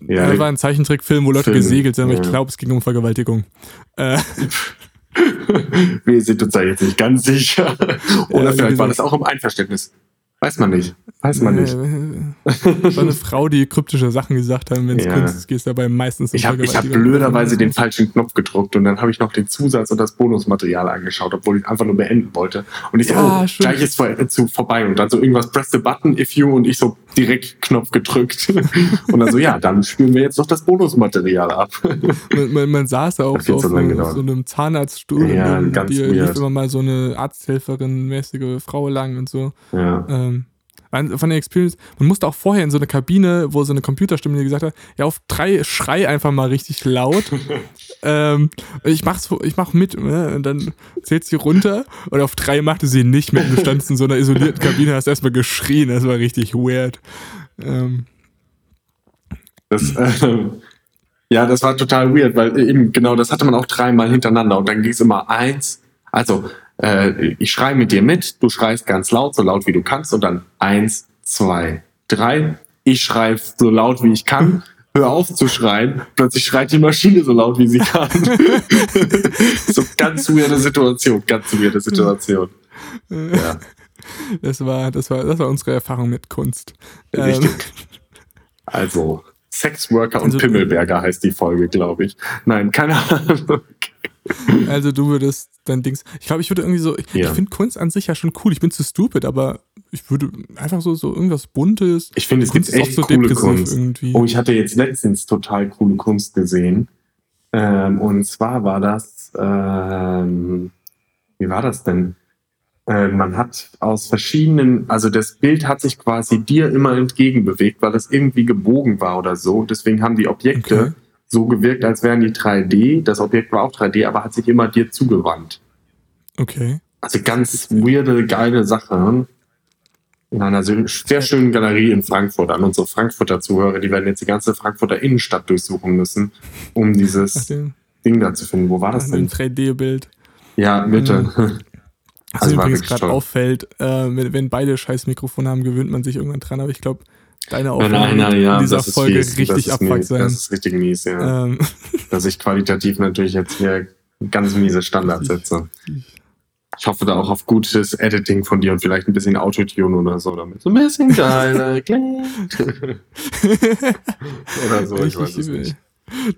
Speaker 1: Ja, das war ein Zeichentrickfilm, wo Leute Film, gesegelt sind, aber ja. ich glaube, es ging um Vergewaltigung. Äh. <laughs>
Speaker 2: Wir sind uns da jetzt nicht ganz sicher. Oder ja, vielleicht war das auch im Einverständnis. Weiß man nicht. Weiß man nicht. <laughs>
Speaker 1: war eine Frau, die kryptische Sachen gesagt hat, wenn es ja. Kunst ist, geht es dabei meistens
Speaker 2: Ich habe hab blöderweise den falschen Knopf gedruckt und dann habe ich noch den Zusatz und das Bonusmaterial angeschaut, obwohl ich einfach nur beenden wollte. Und ich so, ja, oh, gleich ist vor, zu, vorbei. Und dann so irgendwas, press the button if you und ich so direkt Knopf gedrückt. <laughs> und dann so, ja, dann spielen wir jetzt noch das Bonusmaterial ab. <laughs>
Speaker 1: man, man, man saß da auch so auf, so, auf so, einem Zahnarztstuhl
Speaker 2: ja, und ganz
Speaker 1: die
Speaker 2: lief
Speaker 1: immer mal so eine Arzthelferin-mäßige Frau lang und so.
Speaker 2: Ja. Ähm,
Speaker 1: von der Experience, man musste auch vorher in so eine Kabine, wo so eine Computerstimme gesagt hat, ja, auf drei schrei einfach mal richtig laut. <laughs> ähm, ich mach's, ich mach mit, ne? Und dann zählt sie runter und auf drei machte sie nicht mit. Du standst in so einer isolierten Kabine, hast erstmal geschrien, das war richtig weird. Ähm.
Speaker 2: Das, äh, ja, das war total weird, weil eben genau das hatte man auch dreimal hintereinander und dann ging es immer eins, also äh, ich schreie mit dir mit, du schreist ganz laut, so laut wie du kannst und dann eins, zwei, drei. Ich schreie so laut wie ich kann. Hör auf zu schreien. Plötzlich schreit die Maschine so laut wie sie kann. <laughs> so ganz weirde Situation, ganz weirde Situation. Ja.
Speaker 1: Das war, das war, das war unsere Erfahrung mit Kunst.
Speaker 2: Richtig. Ähm. Also, Sexworker und also, Pimmelberger heißt die Folge, glaube ich. Nein, keine Ahnung.
Speaker 1: Also du würdest dein Dings. Ich glaube, ich würde irgendwie so. Ich, ja. ich finde Kunst an sich ja schon cool. Ich bin zu stupid, aber ich würde einfach so, so irgendwas Buntes.
Speaker 2: Ich finde, es gibt echt so coole Kunst. Irgendwie. Oh, ich hatte jetzt letztens total coole Kunst gesehen. Ähm, und zwar war das. Ähm, wie war das denn? Äh, man hat aus verschiedenen, also das Bild hat sich quasi dir immer entgegenbewegt, weil es irgendwie gebogen war oder so. Deswegen haben die Objekte okay so gewirkt, als wären die 3D. Das Objekt war auch 3D, aber hat sich immer dir zugewandt.
Speaker 1: Okay.
Speaker 2: Also ganz weirde, geile Sache. In einer sehr schönen Galerie in Frankfurt. An unsere Frankfurter Zuhörer, die werden jetzt die ganze Frankfurter Innenstadt durchsuchen müssen, um dieses Ding da zu finden. Wo war das denn?
Speaker 1: Ein 3D-Bild.
Speaker 2: Ja, bitte. <laughs>
Speaker 1: Was also übrigens gerade auffällt, äh, wenn, beide scheiß Mikrofone haben, gewöhnt man sich irgendwann dran, aber ich glaube, deine Aufnahme
Speaker 2: nein, nein, ja,
Speaker 1: in dieser Folge fies, richtig abfuckt sein.
Speaker 2: Das ist richtig mies, ja. Ähm. <laughs> Dass ich qualitativ natürlich jetzt hier ganz miese Standards setze. Ich hoffe da auch auf gutes Editing von dir und vielleicht ein bisschen Autotune oder so, damit so ein bisschen geiler <laughs> klingt. <laughs> oder so, ich, ich weiß es nicht.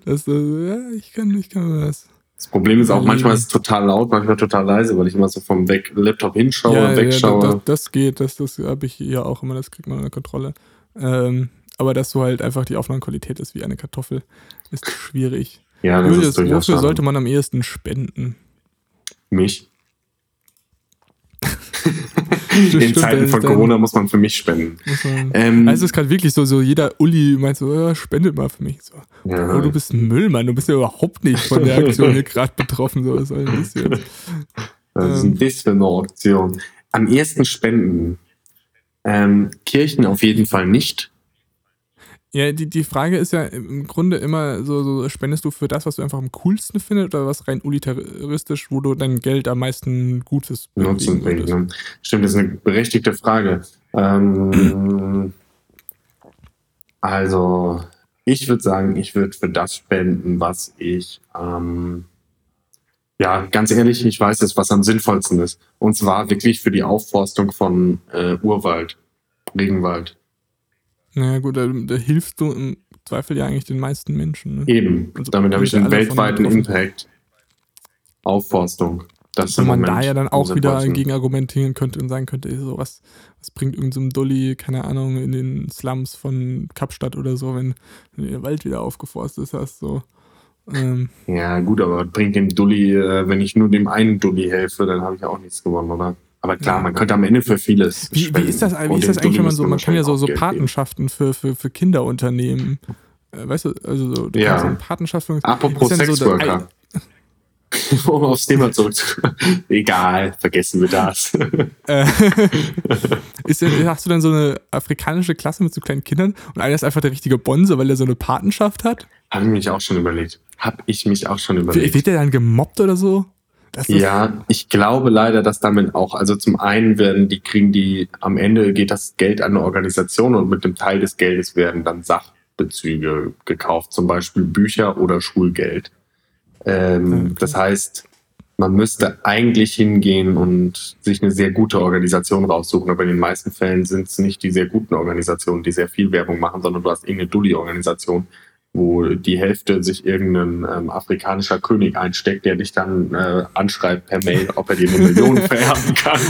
Speaker 1: Das, ja, ich kann, ich kann das.
Speaker 2: Das Problem ist auch, manchmal ist es total laut, manchmal total leise, weil ich immer so vom Weg Laptop hinschaue,
Speaker 1: ja,
Speaker 2: wegschaue.
Speaker 1: Ja, das, das, geht, das, das habe ich ja auch immer, das kriegt man unter Kontrolle. Ähm, aber dass so halt einfach die Aufnahmequalität ist wie eine Kartoffel, ist schwierig. <laughs>
Speaker 2: Ja, das Julius, ist
Speaker 1: wofür sollte man am ehesten spenden?
Speaker 2: Mich. <laughs> In Zeiten von Corona muss man für mich spenden.
Speaker 1: Ähm, also es ist gerade wirklich so, so jeder Uli meint so, ja, spendet mal für mich. So, ja. oh, du bist ein Müllmann, du bist ja überhaupt nicht von der Aktion hier gerade betroffen. So, das jetzt?
Speaker 2: Das ist ein ähm. bisschen eine Aktion. Am ehesten spenden. Ähm, Kirchen auf jeden Fall nicht.
Speaker 1: Ja, die, die Frage ist ja im Grunde immer so, so, spendest du für das, was du einfach am coolsten findest oder was rein utilitaristisch, wo du dein Geld am meisten Gutes
Speaker 2: Nutzen bringt. Ne? Stimmt, das ist eine berechtigte Frage. Ähm, also, ich würde sagen, ich würde für das spenden, was ich, ähm, ja, ganz ehrlich, ich weiß es, was am sinnvollsten ist. Und zwar wirklich für die Aufforstung von äh, Urwald, Regenwald.
Speaker 1: Naja, gut, da, da, hilfst du im Zweifel ja eigentlich den meisten Menschen. Ne?
Speaker 2: Eben, also, damit habe ich einen weltweiten Impact. Aufforstung.
Speaker 1: Das Wenn man da ja dann auch wieder gegen argumentieren könnte und sagen könnte, so was, was bringt irgendein so Dulli, keine Ahnung, in den Slums von Kapstadt oder so, wenn, wenn der Wald wieder aufgeforstet hast, so.
Speaker 2: Ähm. Ja, gut, aber bringt dem Dulli, äh, wenn ich nur dem einen Dulli helfe, dann habe ich auch nichts gewonnen, oder? Aber klar, ja. man könnte am Ende für vieles.
Speaker 1: Wie, wie ist das, wie ist das eigentlich, wenn man so, man kann ja so, so Patenschaften für, für, für Kinderunternehmen, äh, weißt du, also so, du
Speaker 2: ja.
Speaker 1: kannst so eine Patenschaft für,
Speaker 2: Apropos Sexworker. So, <laughs> um aufs Thema zurückzukommen. <laughs> Egal, vergessen wir das.
Speaker 1: Äh, <laughs> ist, hast du dann so eine afrikanische Klasse mit so kleinen Kindern und einer ist einfach der richtige Bonse, weil er so eine Patenschaft hat?
Speaker 2: Habe ich mich auch schon überlegt. Habe ich mich auch schon überlegt.
Speaker 1: Wird der dann gemobbt oder so?
Speaker 2: Ja, ich glaube leider, dass damit auch, also zum einen werden die, kriegen die, am Ende geht das Geld an eine Organisation und mit dem Teil des Geldes werden dann Sachbezüge gekauft, zum Beispiel Bücher oder Schulgeld. Ähm, okay. Das heißt, man müsste eigentlich hingehen und sich eine sehr gute Organisation raussuchen, aber in den meisten Fällen sind es nicht die sehr guten Organisationen, die sehr viel Werbung machen, sondern du hast irgendeine Dulli-Organisation, wo die Hälfte sich irgendein ähm, afrikanischer König einsteckt, der dich dann äh, anschreibt per Mail, ob er dir eine Million <laughs> vererben kann.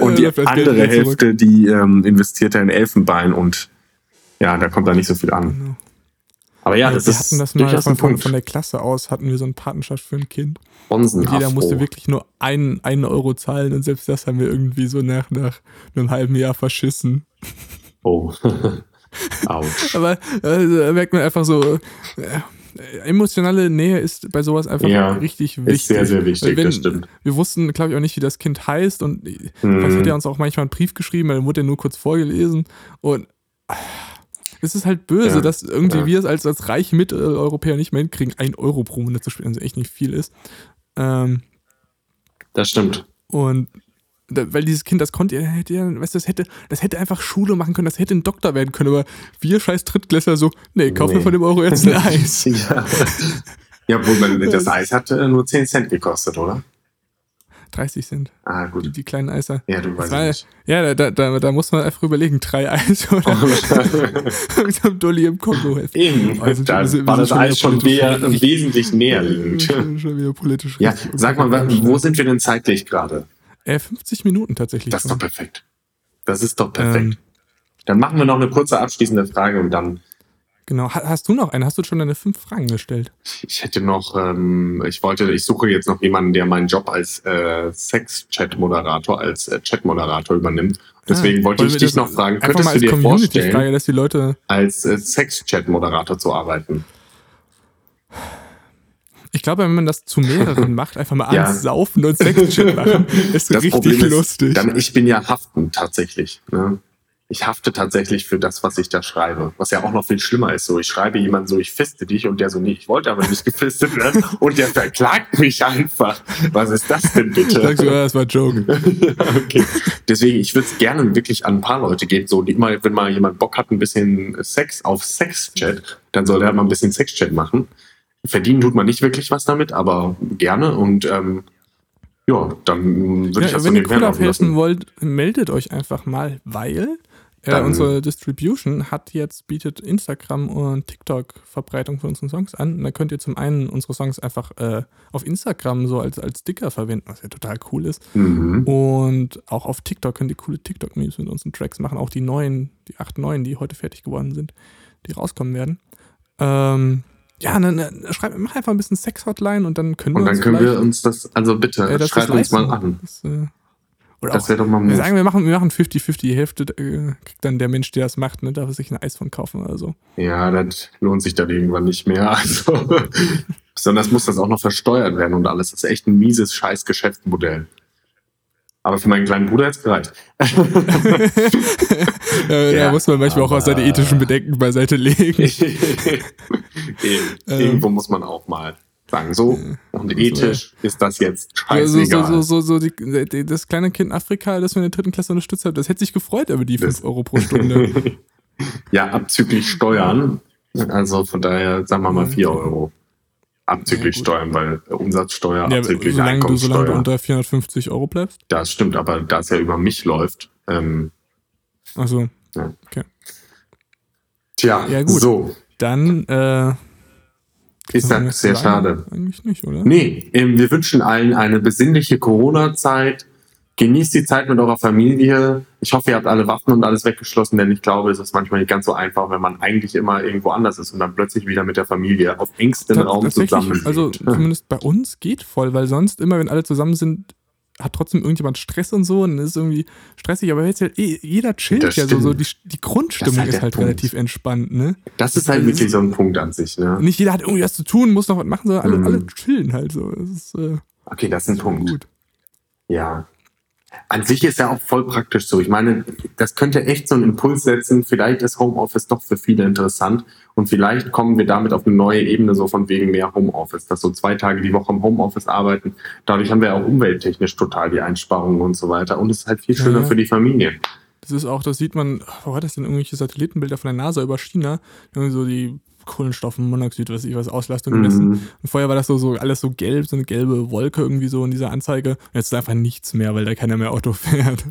Speaker 2: <laughs> und die andere Hälfte, die ähm, investiert er in Elfenbein und ja, da kommt da nicht so viel an. Genau. Aber ja, das
Speaker 1: wir
Speaker 2: ist
Speaker 1: hatten das mal von, von, von, der Klasse aus, hatten wir so eine Patenschaft für ein Kind. Und jeder musste wirklich nur einen, einen Euro zahlen und selbst das haben wir irgendwie so nach, nach einem halben Jahr verschissen.
Speaker 2: Oh. <laughs> Autsch.
Speaker 1: Aber äh, merkt man einfach so, äh, emotionale Nähe ist bei sowas einfach ja, richtig wichtig. Ist
Speaker 2: sehr, sehr wichtig, Wenn, das stimmt.
Speaker 1: Wir wussten, glaube ich, auch nicht, wie das Kind heißt und mhm. vielleicht hat er uns auch manchmal einen Brief geschrieben, dann wurde er nur kurz vorgelesen und äh, es ist halt böse, ja, dass irgendwie ja. wir es als, als reiche Mitteleuropäer nicht mehr hinkriegen, ein Euro pro Monat zu spielen, was echt nicht viel ist. Ähm,
Speaker 2: das stimmt.
Speaker 1: Und weil dieses Kind, das konnte, hätte ja, weißt du, das hätte, das hätte einfach Schule machen können, das hätte ein Doktor werden können, aber wir scheiß Drittklässler so, nee, kauf nee. mir von dem Euro jetzt <laughs> ein Eis.
Speaker 2: ja. ja, wo man, das Eis hat äh, nur 10 Cent gekostet, oder?
Speaker 1: 30 Cent.
Speaker 2: Ah, gut.
Speaker 1: Die, die kleinen Eiser.
Speaker 2: Ja, du weißt
Speaker 1: war, nicht. Ja, da, da, da muss man einfach überlegen, drei Eis oder <laughs> <laughs> mit einem Dulli im Kongo helfen.
Speaker 2: Eben, also, da war das Eis schon wieder wesentlich näher liegend.
Speaker 1: schon wieder politisch
Speaker 2: Ja, sag mal, wo sind wir denn zeitlich gerade?
Speaker 1: Äh, 50 Minuten tatsächlich.
Speaker 2: Das ist doch perfekt. Das ist doch perfekt. Ähm, dann machen wir noch eine kurze abschließende Frage und dann.
Speaker 1: Genau. Hast du noch eine? Hast du schon deine fünf Fragen gestellt?
Speaker 2: Ich hätte noch, ähm, ich wollte, ich suche jetzt noch jemanden, der meinen Job als äh, Sex-Chat-Moderator, als äh, Chat-Moderator übernimmt. Deswegen ah, wollte ich dich noch fragen, könntest du dir vorstellen,
Speaker 1: Frage, dass die Leute
Speaker 2: als äh, Sex-Chat-Moderator zu arbeiten?
Speaker 1: Ich glaube, wenn man das zu mehreren <laughs> macht, einfach mal ja. saufen und Sexchat <laughs> machen, ist das richtig Problem lustig.
Speaker 2: dann, ich bin ja haftend tatsächlich. Ne? ich hafte tatsächlich für das, was ich da schreibe. Was ja auch noch viel schlimmer ist. So, ich schreibe jemanden so, ich fiste dich und der so, nee, ich wollte aber nicht gefistet werden <laughs> und der verklagt mich einfach. Was ist das denn bitte?
Speaker 1: Sagst du, das war Joke.
Speaker 2: okay. Deswegen, ich würde es gerne wirklich an ein paar Leute geben, so, die immer, wenn mal jemand Bock hat, ein bisschen Sex auf Sexchat, dann soll er mal ein bisschen Sexchat machen. Verdienen tut man nicht wirklich was damit, aber gerne und ähm, ja, dann würde ja, ich das
Speaker 1: Wenn ihr cool helfen wollt, meldet euch einfach mal, weil äh, unsere Distribution hat jetzt, bietet Instagram und TikTok Verbreitung für unsere Songs an. Und da könnt ihr zum einen unsere Songs einfach äh, auf Instagram so als, als Sticker verwenden, was ja total cool ist. Mhm. Und auch auf TikTok könnt ihr coole TikTok-Memes mit unseren Tracks machen. Auch die neuen, die acht neuen, die heute fertig geworden sind, die rauskommen werden. Ähm, ja, dann ne, schreib, mach einfach ein bisschen Sex-Hotline und dann können
Speaker 2: wir. Und dann können wir uns das, also bitte, äh, schreibt uns mal an. Das, äh,
Speaker 1: oder das wäre doch mal Wir sagen, wir machen, wir machen 50-50. Die Hälfte äh, kriegt dann der Mensch, der das macht, ne, darf er sich ein Eis von kaufen oder so.
Speaker 2: Ja, das lohnt sich dann irgendwann nicht mehr. <laughs> Also, besonders muss das auch noch versteuert werden und alles. Das ist echt ein mieses Scheiß-Geschäftsmodell. Aber für meinen kleinen Bruder hat es gereicht.
Speaker 1: ja, <laughs> ja, da muss man manchmal auch seine ethischen Bedenken beiseite legen. <laughs> <laughs>
Speaker 2: Irgendwo ähm. muss man auch mal sagen, so und ethisch ist das jetzt scheißegal.
Speaker 1: So, so, so, so die, die, das kleine Kind in Afrika, das wir in der dritten Klasse unterstützt haben, das hätte sich gefreut über die 5 Euro pro Stunde.
Speaker 2: ja, abzüglich Steuern. Also von daher, sagen wir mal 4 Euro. Abzüglich Steuern, weil Umsatzsteuer, ja, abzüglich
Speaker 1: solange du, solange du unter 450 Euro bleibst?
Speaker 2: Das stimmt, aber da es ja über mich läuft. Ähm,
Speaker 1: Achso. Ja. Okay.
Speaker 2: Tja, ja, gut. so.
Speaker 1: Dann äh,
Speaker 2: ist das sehr schade.
Speaker 1: Eigentlich nicht, oder?
Speaker 2: Nee, ähm, wir wünschen allen eine besinnliche Corona-Zeit. Genießt die Zeit mit eurer Familie. Ich hoffe, ihr habt alle Waffen und alles weggeschlossen, denn ich glaube, es ist manchmal nicht ganz so einfach, wenn man eigentlich immer irgendwo anders ist und dann plötzlich wieder mit der Familie auf engstem Raum zusammen.
Speaker 1: Also <laughs> zumindest bei uns geht voll, weil sonst immer, wenn alle zusammen sind, hat trotzdem irgendjemand Stress und so und ist irgendwie stressig, aber jetzt halt eh, jeder chillt das ja so, so die, die Grundstimmung ist halt, ist halt relativ entspannt, ne?
Speaker 2: Das ist halt wirklich so ein Punkt an sich, ne?
Speaker 1: Nicht jeder hat irgendwie was zu tun, muss noch was machen, sondern alle, mhm. alle chillen halt so. Das ist, äh,
Speaker 2: okay, das ist ein Punkt. Gut. Ja, an sich ist ja auch voll praktisch so. Ich meine, das könnte echt so einen Impuls setzen. Vielleicht ist Homeoffice doch für viele interessant und vielleicht kommen wir damit auf eine neue Ebene, so von wegen mehr Homeoffice, dass so zwei Tage die Woche im Homeoffice arbeiten. Dadurch haben wir ja auch umwelttechnisch total die Einsparungen und so weiter. Und es ist halt viel schöner ja. für die Familie.
Speaker 1: Das ist auch, das sieht man, wo hat das denn irgendwelche Satellitenbilder von der NASA über China? Irgendwie so die Kohlenstoff, Monoxid, was ich was, Auslastung gemessen. Mhm. Und vorher war das so, so alles so gelb, so eine gelbe Wolke irgendwie so in dieser Anzeige. Und jetzt ist einfach nichts mehr, weil da keiner mehr Auto <laughs> fährt.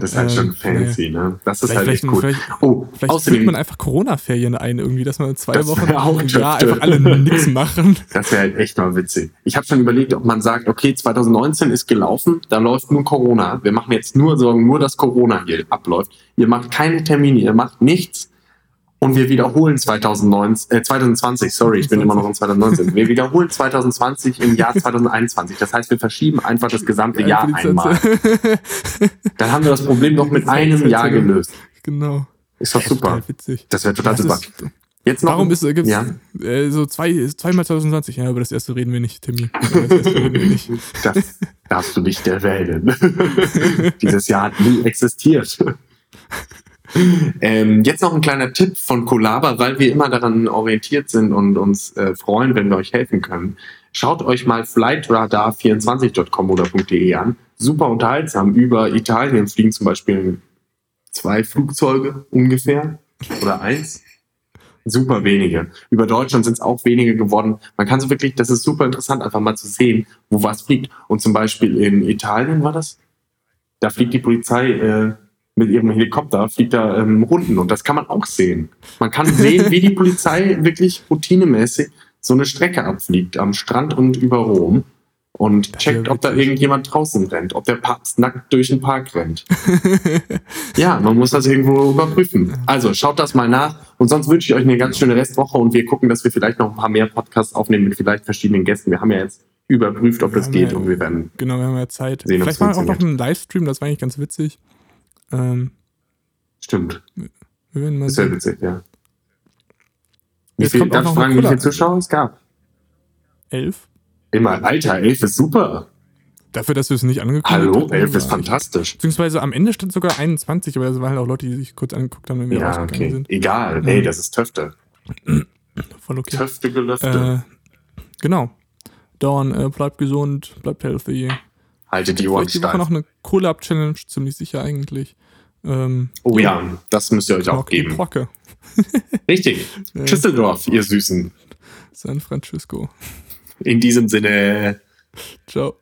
Speaker 2: Das ist halt ähm, schon fancy, ja. ne? Das ist halt echt cool.
Speaker 1: Vielleicht, oh, vielleicht führt man einfach Corona-Ferien ein, irgendwie, dass man zwei Wochen im Jahr einfach alle nichts machen. <laughs>
Speaker 2: Das wäre halt echt mal witzig. Ich habe schon überlegt, ob man sagt, okay, 2019 ist gelaufen, da läuft nur Corona. Wir machen jetzt nur Sorgen, nur dass Corona hier abläuft. Ihr macht keine Termine, ihr macht nichts und wir wiederholen 2019, äh, 2020, sorry, ich bin immer noch in 2019. Wir wiederholen 2020 im Jahr 2021. Das heißt, wir verschieben einfach das gesamte ja, Jahr einmal. Dann haben wir das Problem noch mit einem Jahr gelöst.
Speaker 1: Genau.
Speaker 2: Ist doch super. Das wäre total super.
Speaker 1: Jetzt noch. Warum ist es ja? äh, so zwei, zweimal 2020? Ja, über das erste reden wir nicht, Timmy. Das reden wir
Speaker 2: nicht. Das darfst du nicht erwähnen. <laughs> Dieses Jahr hat nie existiert. Ähm, jetzt noch ein kleiner Tipp von Colaba, weil wir immer daran orientiert sind und uns äh, freuen, wenn wir euch helfen können. Schaut euch mal flightradar24.com oder .de an. Super unterhaltsam. Über Italien fliegen zum Beispiel zwei Flugzeuge ungefähr oder eins. Super wenige. Über Deutschland sind es auch wenige geworden. Man kann so wirklich, das ist super interessant, einfach mal zu sehen, wo was fliegt. Und zum Beispiel in Italien war das. Da fliegt die Polizei äh, mit ihrem Helikopter fliegt da ähm, Runden und das kann man auch sehen. Man kann sehen, wie die <laughs> Polizei wirklich routinemäßig so eine Strecke abfliegt am Strand und über Rom und checkt, ob da irgendjemand draußen rennt, ob der Papst nackt durch den Park rennt. <laughs> ja, man muss das irgendwo überprüfen. Also schaut das mal nach und sonst wünsche ich euch eine ganz schöne Restwoche und wir gucken, dass wir vielleicht noch ein paar mehr Podcasts aufnehmen mit vielleicht verschiedenen Gästen. Wir haben ja jetzt überprüft, ob wir das geht ja, und wir werden.
Speaker 1: Genau, wir haben ja Zeit. Vielleicht machen wir auch noch einen Livestream, das war eigentlich ganz witzig. Ähm,
Speaker 2: Stimmt.
Speaker 1: Wir werden mal
Speaker 2: ist ja witzig, ja. Wie viel, darf ich fragen, wie viele Zuschauer es gab?
Speaker 1: Elf.
Speaker 2: Immer, Alter, elf ist super.
Speaker 1: Dafür, dass wir es nicht angekündigt
Speaker 2: haben. Hallo, 11 ist fantastisch.
Speaker 1: Beziehungsweise am Ende stand sogar 21, aber das waren halt auch Leute, die sich kurz angeguckt haben, wenn wir
Speaker 2: ja, okay. sind. Egal, mhm. ey, das ist Töfte. <clears throat>
Speaker 1: Voll okay.
Speaker 2: Töfte gelöfte.
Speaker 1: Äh, genau. Dawn, äh, bleibt gesund, bleibt healthy.
Speaker 2: Haltet die Ohren
Speaker 1: steif. Die Woche noch eine Cola-Up-Challenge, ziemlich sicher eigentlich. Ähm,
Speaker 2: oh ja, das müsst ihr euch auch geben.
Speaker 1: Procke. <laughs>
Speaker 2: Richtig. <laughs> Düsseldorf, ihr Süßen.
Speaker 1: San Francisco.
Speaker 2: In diesem Sinne.
Speaker 1: Ciao.